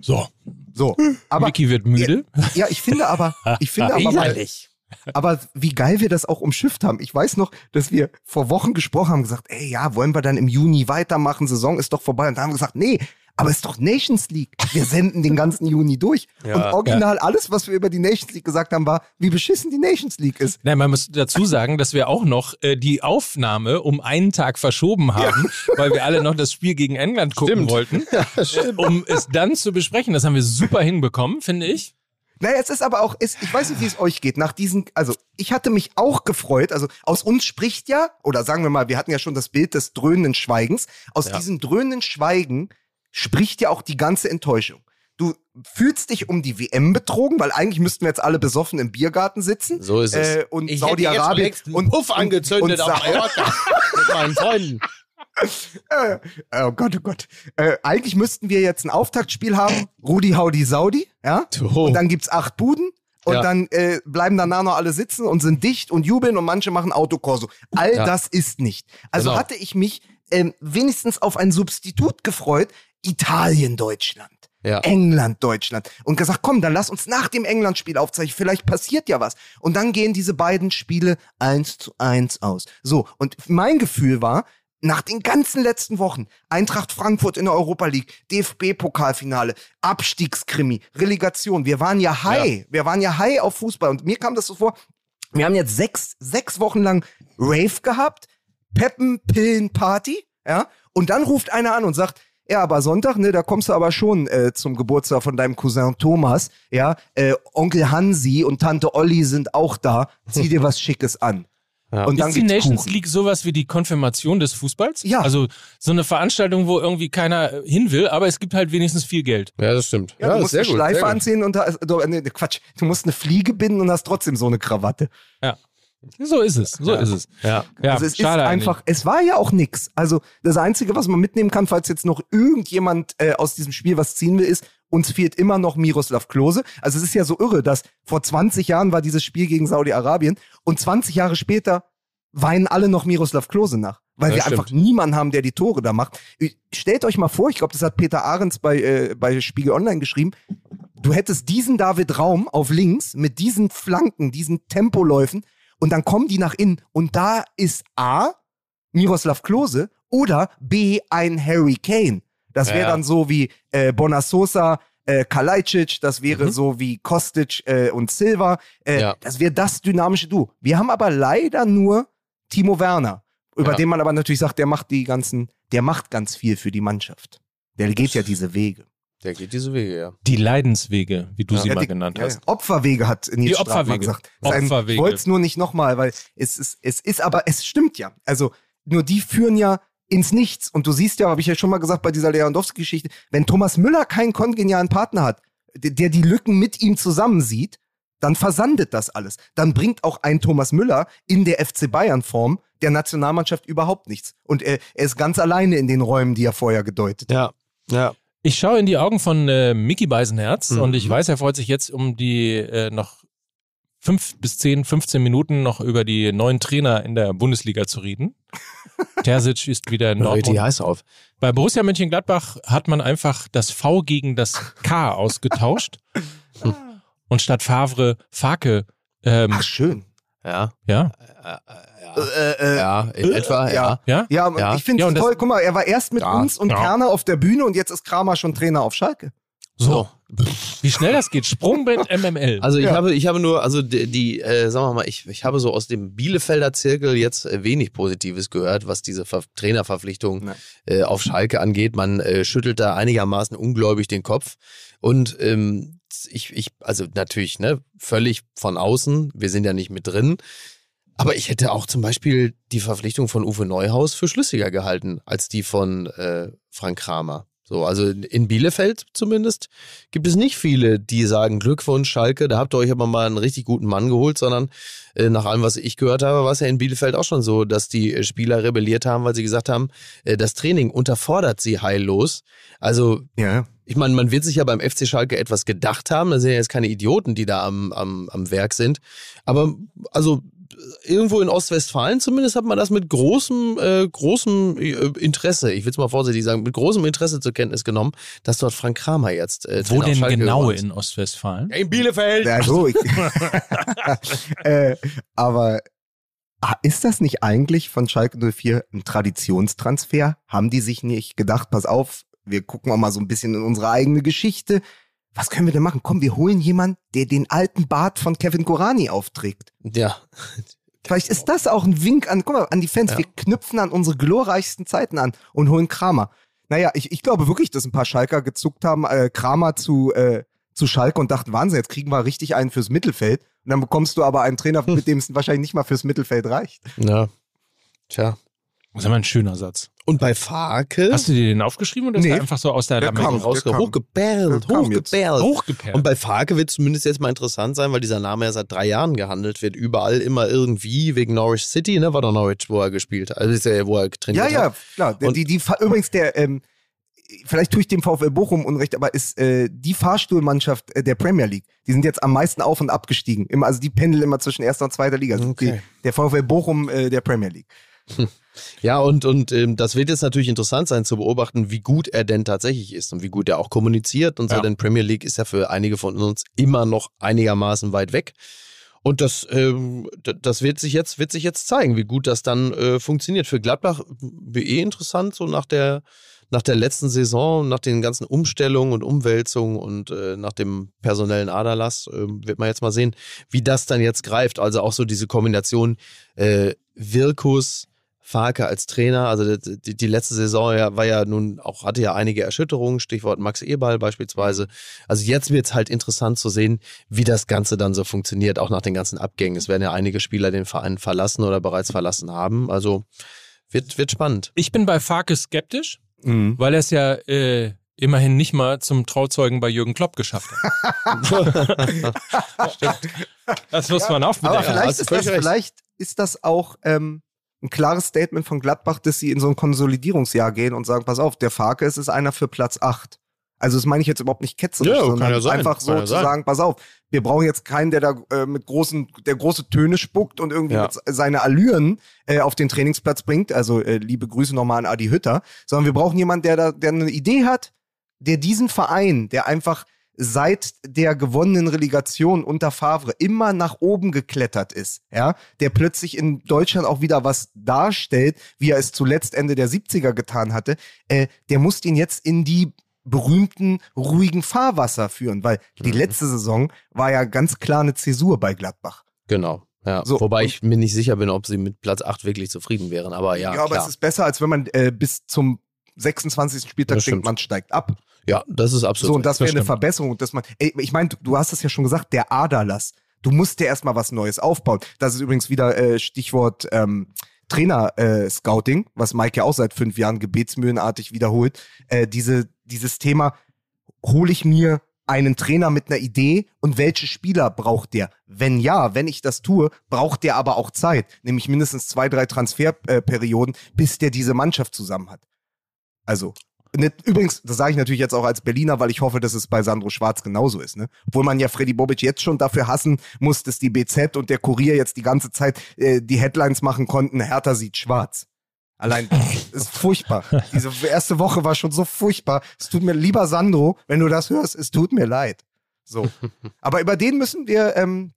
So, So, aber Vicky wird müde. ja, ich finde aber, ich finde aber, mal, aber wie geil wir das auch umschifft haben. Ich weiß noch, dass wir vor Wochen gesprochen haben, gesagt, ey, ja, wollen wir dann im Juni weitermachen? Saison ist doch vorbei. Und da haben wir gesagt, nee, aber es ist doch Nations League. Wir senden den ganzen Juni durch. Ja, und original alles, was wir über die Nations League gesagt haben, war, wie beschissen die Nations League ist. Nein, man muss dazu sagen, dass wir auch noch äh, die Aufnahme um einen Tag verschoben haben, weil wir alle noch das Spiel gegen England gucken Stimmt. wollten, äh, um es dann zu besprechen. Das haben wir super hinbekommen, finde ich. Naja, es ist aber auch, es, ich weiß nicht, wie es euch geht. Nach diesen, also ich hatte mich auch gefreut. Also aus uns spricht ja, oder sagen wir mal, wir hatten ja schon das Bild des dröhnenden Schweigens. Aus Ja. diesem dröhnenden Schweigen spricht ja auch die ganze Enttäuschung. Du fühlst dich um die WM betrogen, weil eigentlich müssten wir jetzt alle besoffen im Biergarten sitzen. So ist es. Äh, und Saudi-Arabien und Puff angezündet und, auf Mallorca mit meinen Freunden. Äh, oh Gott, oh Gott. Äh, eigentlich müssten wir jetzt ein Auftaktspiel haben. Rudi Haudi Saudi, ja? Oh. Und dann gibt's acht Buden. Und Ja. dann äh, bleiben danach noch alle sitzen und sind dicht und jubeln und manche machen Autokorso. All Ja. das ist nicht. Also Genau. hatte ich mich ähm, wenigstens auf ein Substitut gefreut. Italien, Deutschland. Ja. England, Deutschland. Und gesagt, komm, dann lass uns nach dem England-Spiel aufzeichnen. Vielleicht passiert ja was. Und dann gehen diese beiden Spiele eins zu eins aus. So, und mein Gefühl war, nach den ganzen letzten Wochen, Eintracht Frankfurt in der Europa League, DFB-Pokalfinale, Abstiegskrimi, Relegation, wir waren ja high. Wir waren ja high auf Fußball. Und mir kam das so vor, wir haben jetzt sechs, sechs Wochen lang Rave gehabt, Peppen, Pillen, Party, ja, und dann ruft einer an und sagt, ja, aber Sonntag, ne, da kommst du aber schon äh, zum Geburtstag von deinem Cousin Thomas, ja, äh, Onkel Hansi und Tante Olli sind auch da, zieh dir was Schickes an. Ja. Und dann ist die Nations Kuchen. League sowas wie die Konfirmation des Fußballs? Ja. Also so eine Veranstaltung, wo irgendwie keiner äh, hin will, aber es gibt halt wenigstens viel Geld. Ja, das stimmt. Ja, du musst eine Schleife gut. anziehen und da, du, nee, Quatsch, du musst eine Fliege binden und hast trotzdem so eine Krawatte. So ist es, so Ja. ist es. Ja. Ja, also es schade ist einfach, es war ja auch nix. Also das Einzige, was man mitnehmen kann, falls jetzt noch irgendjemand äh, aus diesem Spiel was ziehen will, ist, uns fehlt immer noch Miroslav Klose. Also es ist ja so irre, dass vor 20 Jahren war dieses Spiel gegen Saudi-Arabien und 20 Jahre später weinen alle noch Miroslav Klose nach. Weil Ja, wir stimmt. einfach niemanden haben, der die Tore da macht. Stellt euch mal vor, ich glaube, das hat Peter Ahrens bei, äh, bei Spiegel Online geschrieben, du hättest diesen David Raum auf links mit diesen Flanken, diesen Tempoläufen und dann kommen die nach innen und da ist A, Miroslav Klose oder B, ein Harry Kane. Das wäre Ja. dann so wie äh, Bonasosa, äh, Kalajdzic, das wäre Mhm. so wie Kostic äh, und Silva. Äh, Ja. Das wäre das dynamische Duo. Wir haben aber leider nur Timo Werner, über Ja. den man aber natürlich sagt, der macht die ganzen, der macht ganz viel für die Mannschaft. Der geht ja diese Wege. Der geht diese Wege, ja. Die Leidenswege, wie du Ja. sie Ja, mal die- genannt ja, hast. Opferwege hat Nils Die Straßmann Opferwege. gesagt. Sein- Opferwege. Ich wollte es nur nicht nochmal, weil es ist, es ist aber, es stimmt ja. Also nur die führen ja ins Nichts. Und du siehst ja, habe ich ja schon mal gesagt bei dieser Lewandowski-Geschichte, wenn Thomas Müller keinen kongenialen Partner hat, der, der die Lücken mit ihm zusammensieht, dann versandet das alles. Dann bringt auch ein Thomas Müller in der FC Bayern-Form der Nationalmannschaft überhaupt nichts. Und er, er ist ganz alleine in den Räumen, die er vorher gedeutet hat. Ja. Ja. Ich schaue in die Augen von äh, Mickey Beisenherz Mhm. und ich weiß, er freut sich jetzt um die äh, noch fünf bis zehn, 15 Minuten noch über die neuen Trainer in der Bundesliga zu reden. Terzic ist wieder in Hört die Dortmund. heiß auf. Bei Borussia Mönchengladbach hat man einfach das V gegen das K ausgetauscht und statt Favre Farke. Ähm, Ach, schön. Ja. ja, Äh, äh, Äh, äh, ja. in etwa, ja. ja. Ja, Ja. ich finde es Ja, toll. Guck mal, er war erst mit Ja. uns und Ja. Kerner auf der Bühne und jetzt ist Kramer schon Trainer auf Schalke. So, wie schnell das geht. Sprungbrett MML. Also ich Ja. habe, ich habe nur, also die, die äh, sagen wir mal, ich, ich habe so aus dem Bielefelder Zirkel jetzt äh, wenig Positives gehört, was diese Ver Trainerverpflichtung äh, auf Schalke angeht. Man äh, schüttelt da einigermaßen ungläubig den Kopf. Und ähm, ich, ich, also natürlich, ne, völlig von außen, wir sind ja nicht mit drin. Aber ich hätte auch zum Beispiel die Verpflichtung von Uwe Neuhaus für schlüssiger gehalten als die von äh, Frank Kramer. So, also in Bielefeld zumindest gibt es nicht viele, die sagen Glückwunsch Schalke, da habt ihr euch aber mal einen richtig guten Mann geholt, sondern äh, nach allem, was ich gehört habe, war es ja in Bielefeld auch schon so, dass die äh, Spieler rebelliert haben, weil sie gesagt haben, äh, das Training unterfordert sie heillos. Also Ja. ich meine, man wird sich ja beim FC Schalke etwas gedacht haben. Das sind ja jetzt keine Idioten, die da am, am, am Werk sind. Aber also irgendwo in Ostwestfalen zumindest hat man das mit großem, äh, großem äh, Interesse, ich will es mal vorsichtig sagen, mit großem Interesse zur Kenntnis genommen, dass dort Frank Kramer jetzt äh, Wo denn Schalke genau in Ostwestfalen? In Bielefeld. Ja, so, ich, äh, aber ist das nicht eigentlich von Schalke 04 ein Traditionstransfer? Haben die sich nicht gedacht, pass auf, wir gucken auch mal so ein bisschen in unsere eigene Geschichte. Was können wir denn machen? Komm, wir holen jemanden, der den alten Bart von Kevin Gorani aufträgt. Ja. Vielleicht ist das auch ein Wink an, guck mal, an die Fans. Ja. Wir knüpfen an unsere glorreichsten Zeiten an und holen Kramer. Naja, ich, ich glaube wirklich, dass ein paar Schalker gezuckt haben, äh, Kramer zu, äh, zu Schalke und dachten, Wahnsinn, jetzt kriegen wir richtig einen fürs Mittelfeld. Und dann bekommst du aber einen Trainer, mit dem es wahrscheinlich nicht mal fürs Mittelfeld reicht. Ja. Tja. Das ist aber ein schöner Satz. Und bei Farke Hast du dir den aufgeschrieben oder ist Nee. der einfach so aus der Der Lametta kam raus? hochgebellt, hochgebellt. Hochgeperlt. Und bei Farke wird zumindest jetzt mal interessant sein, weil dieser Name ja seit drei Jahren gehandelt wird. Überall immer irgendwie wegen Norwich City, ne? War doch Norwich, wo er gespielt hat. Also ist ja, wo er Ja, trainiert hat. ja, klar. Und- die, die, übrigens, der, ähm, vielleicht tue ich dem VfL Bochum Unrecht, aber ist äh, die Fahrstuhlmannschaft äh, der Premier League. Die sind jetzt am meisten auf- und abgestiegen. Immer, also die pendeln immer zwischen erster und zweiter Liga. Also Okay. Die, der VfL Bochum äh, der Premier League. Ja, und, und ähm, das wird jetzt natürlich interessant sein zu beobachten, wie gut er denn tatsächlich ist und wie gut er auch kommuniziert und so, Ja. denn Premier League ist ja für einige von uns immer noch einigermaßen weit weg. Und das, ähm, das wird sich jetzt, wird sich jetzt zeigen, wie gut das dann äh, funktioniert. Für Gladbach eh interessant, so nach der, nach der letzten Saison, nach den ganzen Umstellungen und Umwälzungen und äh, nach dem personellen Aderlass, äh, wird man jetzt mal sehen, wie das dann jetzt greift. Also auch so diese Kombination äh, Wirkus, Farke als Trainer, also die, die, letzte Saison ja, war ja nun auch, hatte ja einige Erschütterungen, Stichwort Max Eberl beispielsweise. Also jetzt wird es halt interessant zu sehen, wie das Ganze dann so funktioniert, auch nach den ganzen Abgängen. Es werden ja einige Spieler den Verein verlassen oder bereits verlassen haben. Also wird, wird spannend. Ich bin bei Farke skeptisch, weil er es ja äh, immerhin nicht mal zum Trauzeugen bei Jürgen Klopp geschafft hat. Das muss man auch Aber bedenken. vielleicht, du ist das, vielleicht ist das auch ähm, ein klares Statement von Gladbach, dass sie in so ein Konsolidierungsjahr gehen und sagen, pass auf, der Farke ist, ist einer für Platz 8. Also das meine ich jetzt überhaupt nicht ketzerisch, Ja, sondern ja sein. einfach so ja zu sein. sagen, pass auf, wir brauchen jetzt keinen, der da äh, mit großen, der große Töne spuckt und irgendwie seine Allüren äh, auf den Trainingsplatz bringt. Also äh, liebe Grüße nochmal an Adi Hütter, sondern wir brauchen jemanden, der da, der eine Idee hat, der diesen Verein, der einfach seit der gewonnenen Relegation unter Favre immer nach oben geklettert ist, ja, der plötzlich in Deutschland auch wieder was darstellt, wie er es zuletzt Ende der 70er getan hatte, äh, der muss ihn jetzt in die berühmten ruhigen Fahrwasser führen, weil die Mhm. letzte Saison war ja ganz klar eine Zäsur bei Gladbach. Genau. Ja. So, Wobei ich mir nicht sicher bin, ob sie mit Platz 8 wirklich zufrieden wären. Aber ja, Ja, aber klar. es ist besser, als wenn man äh, bis zum 26. Spieltag denkt, man steigt ab. Ja, das ist absolut. So, und das wäre eine. Verbesserung, dass man, ey, ich meine, du, du hast es ja schon gesagt, der Aderlass. Du musst dir erstmal was Neues aufbauen. Das ist übrigens wieder äh, Stichwort ähm, Trainer-Scouting, was Mike ja auch seit fünf Jahren gebetsmühlenartig wiederholt. Äh, diese, dieses Thema, hole ich mir einen Trainer mit einer Idee und welche Spieler braucht der? Wenn ja, wenn ich das tue, braucht der aber auch Zeit, nämlich mindestens zwei, drei Transferperioden, bis der diese Mannschaft zusammen hat. Also, ne, übrigens, das sage ich natürlich jetzt auch als Berliner, weil ich hoffe, dass es bei Sandro Schwarz genauso ist. Ne? Obwohl man ja Freddy Bobic jetzt schon dafür hassen muss, dass die BZ und der Kurier jetzt die ganze Zeit äh, die Headlines machen konnten, Hertha sieht schwarz. Allein, ist furchtbar. Diese erste Woche war schon so furchtbar. Es tut mir, lieber Sandro, wenn du das hörst, es tut mir leid. So. Aber über den müssen wir, ähm,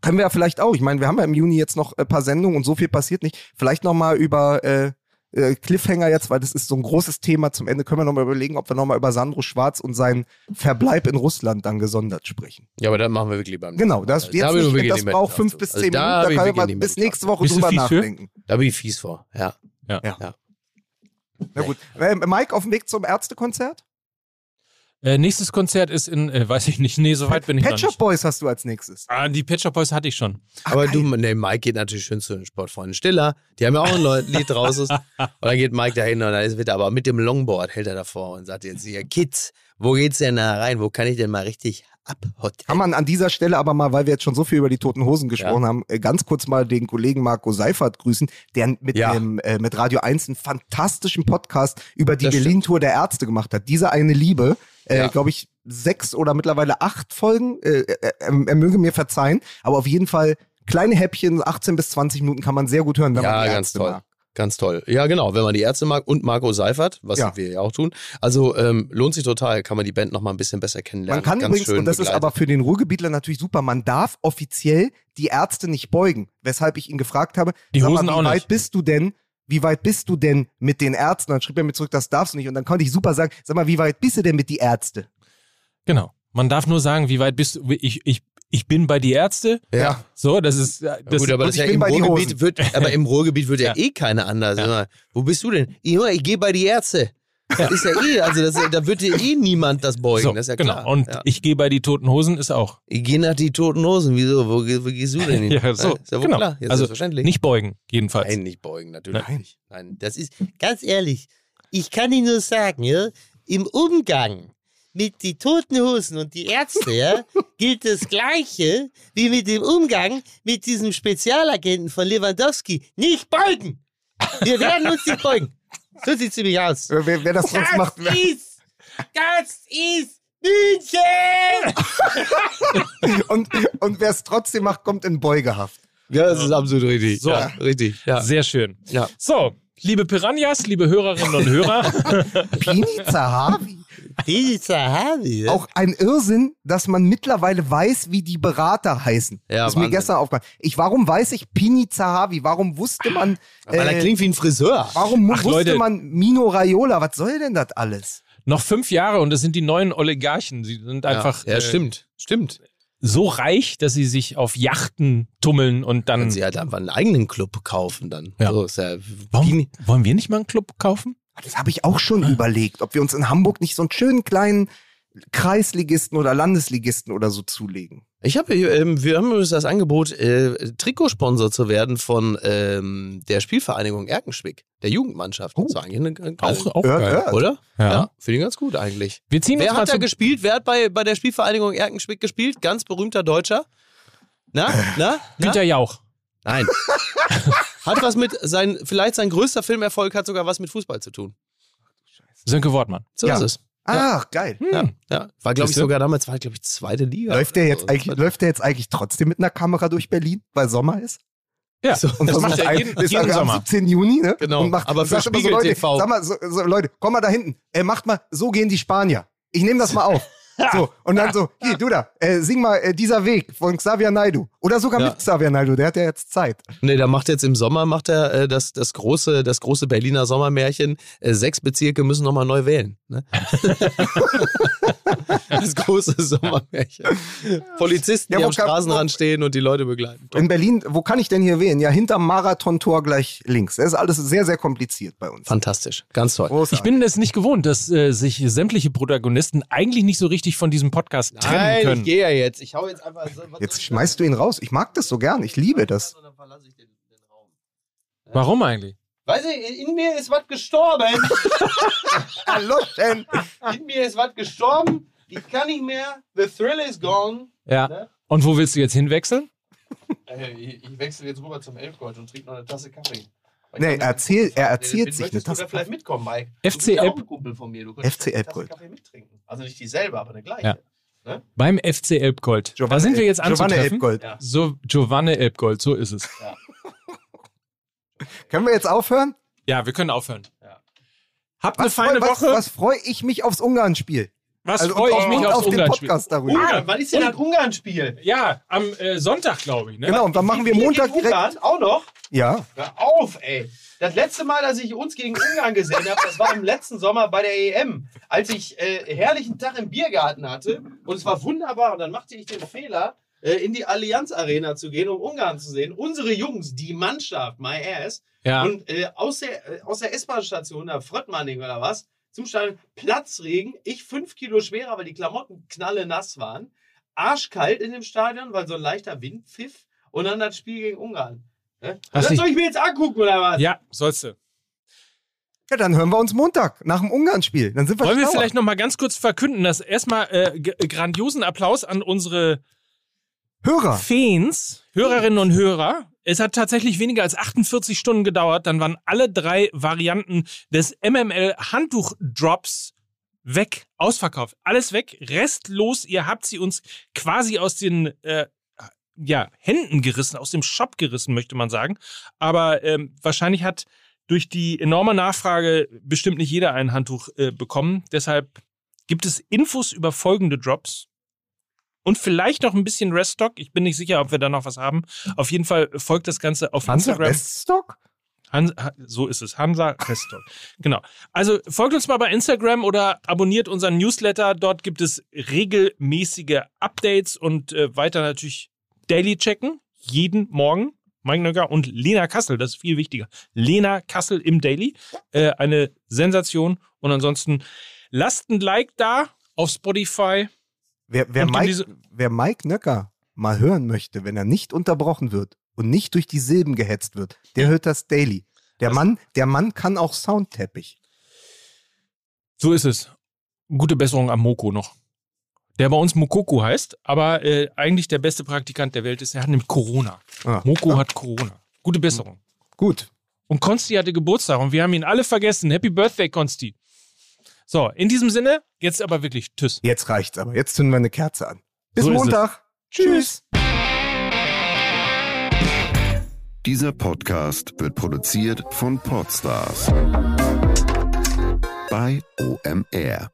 können wir ja vielleicht auch. Ich meine, wir haben ja im Juni jetzt noch ein paar Sendungen und so viel passiert nicht. Vielleicht noch mal über äh, äh, Cliffhanger jetzt, weil das ist so ein großes Thema. Zum Ende können wir noch mal überlegen, ob wir noch mal über Sandro Schwarz und seinen Verbleib in Russland dann gesondert sprechen. ja, aber dann machen wir wirklich beim Genau, das, Da jetzt ich nicht, das braucht fünf bis Also zehn da Minuten. Da wir nicht mehr bis nächste Woche drüber fies für? nachdenken. Da bin ich fies vor. Ja. Ja. ja. Na gut. Äh, Mike, auf dem Weg zum Ärztekonzert? Äh, nächstes Konzert ist in, äh, weiß ich nicht, nee, so weit bin ich Pet noch Shop nicht. Boys hast du als nächstes. Ah, die Pet Shop Boys hatte ich schon. Aber geil. du, nee, Mike geht natürlich schön zu den Sportfreunden Stiller. Die haben ja auch ein Lied draußen. Und dann geht Mike dahin und dann ist wieder, aber mit dem Longboard hält er davor und sagt jetzt hier, Kids, wo geht's denn da rein? Wo kann ich denn mal richtig abhotten? Kann man an dieser Stelle aber mal, weil wir jetzt schon so viel über die Toten Hosen gesprochen haben, äh, ganz kurz mal den Kollegen Marco Seifert grüßen, der mit, Ja. dem, äh, mit Radio 1 einen fantastischen Podcast über die Berlin-Tour der Ärzte gemacht hat. Diese eine Liebe, äh, Ja. glaube ich, sechs oder mittlerweile acht Folgen, äh, äh, er, er möge mir verzeihen, aber auf jeden Fall kleine Häppchen, 18 bis 20 Minuten kann man sehr gut hören, wenn man Ja, die ganz Ärzte toll. mag. Ganz toll. Ja, genau, wenn man die Ärzte mag und Marco Seifert, was Ja. wir ja auch tun. Also ähm, lohnt sich total, kann man die Band noch mal ein bisschen besser kennenlernen. Man kann Ganz übrigens, und das ist begleitet. aber für den Ruhrgebietler natürlich super, man darf offiziell die Ärzte nicht beugen. Weshalb ich ihn gefragt habe, Die Hosen mal, wie weit nicht. bist du denn wie weit bist du denn mit den Ärzten? Dann schrieb er mir zurück, das darfst du nicht. Und dann konnte ich super sagen, sag mal, wie weit bist du denn mit die Ärzte? Genau. Man darf nur sagen, wie weit bist du. Ich, ich, ich bin bei die Ärzte. Ja. So, das ist. Das, Ja, gut, aber das ich ja im Ruhrgebiet wird, aber im Ruhrgebiet wird ja, Ja. eh keiner anders. Ja. Sag mal, Wo bist du denn? Ja, ich gehe bei die Ärzte. Das ist ja eh, also das, da wird dir eh niemand das beugen, so, das ist ja genau. klar. Und ja. ich gehe bei die Toten Hosen ist auch. ich gehe nach die toten Hosen. Wieso? Wo, wo gehst du denn hin? Ja, so, ist ja wohl genau. klar. Ja, also nicht beugen, jedenfalls. Nein, nicht beugen, natürlich Nein. nicht. Nein, das ist, Ganz ehrlich, ich kann Ihnen nur sagen, ja, im Umgang mit die toten Hosen und die Ärzte, ja, gilt das Gleiche wie mit dem Umgang mit diesem Spezialagenten von Lewandowski. Nicht beugen! Wir werden uns nicht beugen. So sieht's nämlich aus. Wer, wer das sonst macht, Das ist, das ist München! und, und wer es trotzdem macht, kommt in Beugehaft. ja, das ist absolut richtig. So. Ja, richtig. Ja. Sehr schön. Ja. So, liebe Piranhas, liebe Hörerinnen und Hörer, Pini Zahavi. Die Sahabi, ja. Auch ein Irrsinn, dass man mittlerweile weiß, wie die Berater heißen. Ja, das ist mir Wahnsinn. gestern aufgefallen. Ich, warum weiß ich Pini Zahavi? Warum wusste man, Weil er äh, klingt wie ein Friseur. warum Ach, wusste Leute. man Mino Raiola? Was soll denn das alles? noch fünf Jahre und es sind die neuen Oligarchen. Sie sind einfach ja, ja äh, stimmt. Stimmt. so reich, dass sie sich auf Yachten tummeln und dann. Wenn sie halt einfach einen eigenen Club kaufen dann. Ja. So ist ja Warum, wollen wir nicht mal einen Club kaufen? Das habe ich auch schon überlegt, ob wir uns in Hamburg nicht so einen schönen kleinen Kreisligisten oder Landesligisten oder so zulegen. Ich habe, ähm, wir haben übrigens das Angebot, äh, Trikotsponsor zu werden von ähm, der Spielvereinigung Erkenschwick, der Jugendmannschaft. Oh. Das eigentlich eine, eine Auch, auch Ja, geil. ja. oder? Ja. finde ich ganz gut eigentlich. Wir ziehen Wer hat da gespielt? Wer hat bei, bei der Spielvereinigung Erkenschwick gespielt? Ganz berühmter Deutscher. Na? Na? Na? Günter Jauch. Nein. hat was mit sein, vielleicht sein größter Filmerfolg hat sogar was mit Fußball zu tun. Sönke Wortmann. So Ja. ist es. Ach, geil. Ja, ja. War, glaube ich, sogar damals, war, glaube ich, zweite Liga. Läuft der jetzt so. eigentlich, läuft der jetzt eigentlich trotzdem mit einer Kamera durch Berlin, weil Sommer ist? Ja, So, Und das macht er ein- jeden, ist jeden am Sommer. 17. Juni, ne? Genau, Und macht, aber für immer so, Spiegel Leute, TV. Sag mal, so, so, Leute, komm mal da hinten. Äh, macht mal, so gehen die Spanier. Ich nehme das mal auf. So, und dann so, hier, du da, äh, sing mal äh, dieser Weg von Xavier Naidu. Oder sogar Ja. mit Xavier Naidu, der hat ja jetzt Zeit. Nee, der macht jetzt im Sommer macht er äh, das, das, große, das große Berliner Sommermärchen. Äh, sechs Bezirke müssen nochmal neu wählen. Ne? das große Sommermärchen. Polizisten, Ja, die am kann- Straßenrand stehen und die Leute begleiten. In Berlin, wo kann ich denn hier wählen? Ja, hinterm Marathontor gleich links. Das ist alles sehr, sehr kompliziert bei uns. Fantastisch. Ganz toll. Großartig. Ich bin es nicht gewohnt, dass äh, sich sämtliche Protagonisten eigentlich nicht so richtig von diesem Podcast trennen Nein, ich können. gehe ja jetzt. Ich hau jetzt einfach. so- was Jetzt ich schmeißt du ihn raus. Ich mag das so gern. Ich liebe das. Ich. Warum eigentlich? Weißt du, in mir ist was gestorben. Hallo, Shen. in mir ist was gestorben. Ich kann nicht mehr. The thrill is gone. Ja. Ne? Und wo willst du jetzt hinwechseln? Äh, Ich, ich wechsle jetzt rüber zum Elfgold und trinke noch eine Tasse Kaffee. Nee, erzähl- er erzählt Nee, sich eine Tasse du da vielleicht mitkommen, Mike? FC du bist ja Elb- auch ein Kumpel von mir. Du könntest FC eine Elbgold. Kaffee mittrinken. Also nicht dieselbe, aber eine gleiche. Ja. Beim FC Elbgold. da sind wir jetzt El- Giovanni anzutreffen. Elbgold. Ja. So, Giovanni Elbgold, so ist es. Können wir jetzt aufhören? Ja, wir können aufhören. Ja. Habt eine Was feine freu- was, Woche. Was freue ich mich aufs Ungarn-Spiel? Was Also freue ich mich und aufs auf den Ungarn-Spiel? Podcast darüber. Ah, Wann ist denn das Ungarn-Spiel? Ja, am äh, Sonntag, glaube ich. Ne? Genau, und dann machen wir Montag direkt. Ungarn auch noch? Ja, Hör auf, ey. Das letzte Mal, dass ich uns gegen Ungarn gesehen habe, das war im letzten Sommer bei der EM, als ich äh, herrlichen Tag im Biergarten hatte und es war wunderbar und dann machte ich den Fehler, äh, in die Allianz Arena zu gehen, um Ungarn zu sehen. Unsere Jungs, die Mannschaft, my ass, Ja. und äh, aus der, äh, aus der S-Bahn-Station, da Fröttmanning oder was, zum Stadion, Platzregen, ich fünf Kilo schwerer, weil die Klamotten knalle nass waren, arschkalt in dem Stadion, weil so ein leichter Wind pfiff und dann das Spiel gegen Ungarn. Ne? Das soll ich mir jetzt angucken oder was? ja, sollst du. ja, dann hören wir uns Montag nach dem Ungarn-Spiel. Dann sind wir Wollen wir schlauer. vielleicht noch mal ganz kurz verkünden, dass erstmal äh, grandiosen Applaus an unsere Hörer. Fans, Hörerinnen und Hörer. Es hat tatsächlich weniger als 48 Stunden gedauert. Dann waren alle drei Varianten des MML Handtuchdrops weg, ausverkauft. Alles weg, restlos. Ihr habt sie uns quasi aus den äh, ja, Händen gerissen, aus dem Shop gerissen, möchte man sagen. Aber ähm, wahrscheinlich hat durch die enorme Nachfrage bestimmt nicht jeder ein Handtuch äh, bekommen. Deshalb gibt es Infos über folgende Drops. Und vielleicht noch ein bisschen Reststock. Ich bin nicht sicher, ob wir da noch was haben. Auf jeden Fall folgt das Ganze auf wir Instagram. Reststock? Han, Ha- so ist es. Hansa Restock. Genau. Also folgt uns mal bei Instagram oder abonniert unseren Newsletter. Dort gibt es regelmäßige Updates und äh, weiter natürlich Daily checken. Jeden Morgen. Mike Nöcker und Lena Kassel, das ist viel wichtiger. Lena Kassel im Daily. Äh, eine Sensation. Und ansonsten lasst ein Like da auf Spotify. Wer, wer, Mike, diese- wer Mike Nöcker mal hören möchte, wenn er nicht unterbrochen wird und nicht durch die Silben gehetzt wird, der hört das Daily. Der Mann, der Mann kann auch Soundteppich. So ist es. Gute Besserung am Moko noch. Der bei uns Mokoko heißt, aber äh, eigentlich der beste Praktikant der Welt ist. Er hat nämlich Corona. Ah, Moko hat Corona. Gute Besserung. Gut. Und Konsti hatte Geburtstag und wir haben ihn alle vergessen. Happy Birthday, Konsti. So, in diesem Sinne, jetzt aber wirklich Tschüss. Jetzt reicht's aber. Jetzt zünden wir eine Kerze an. Bis So. Montag. Tschüss. Dieser Podcast wird produziert von Podstars bei OMR.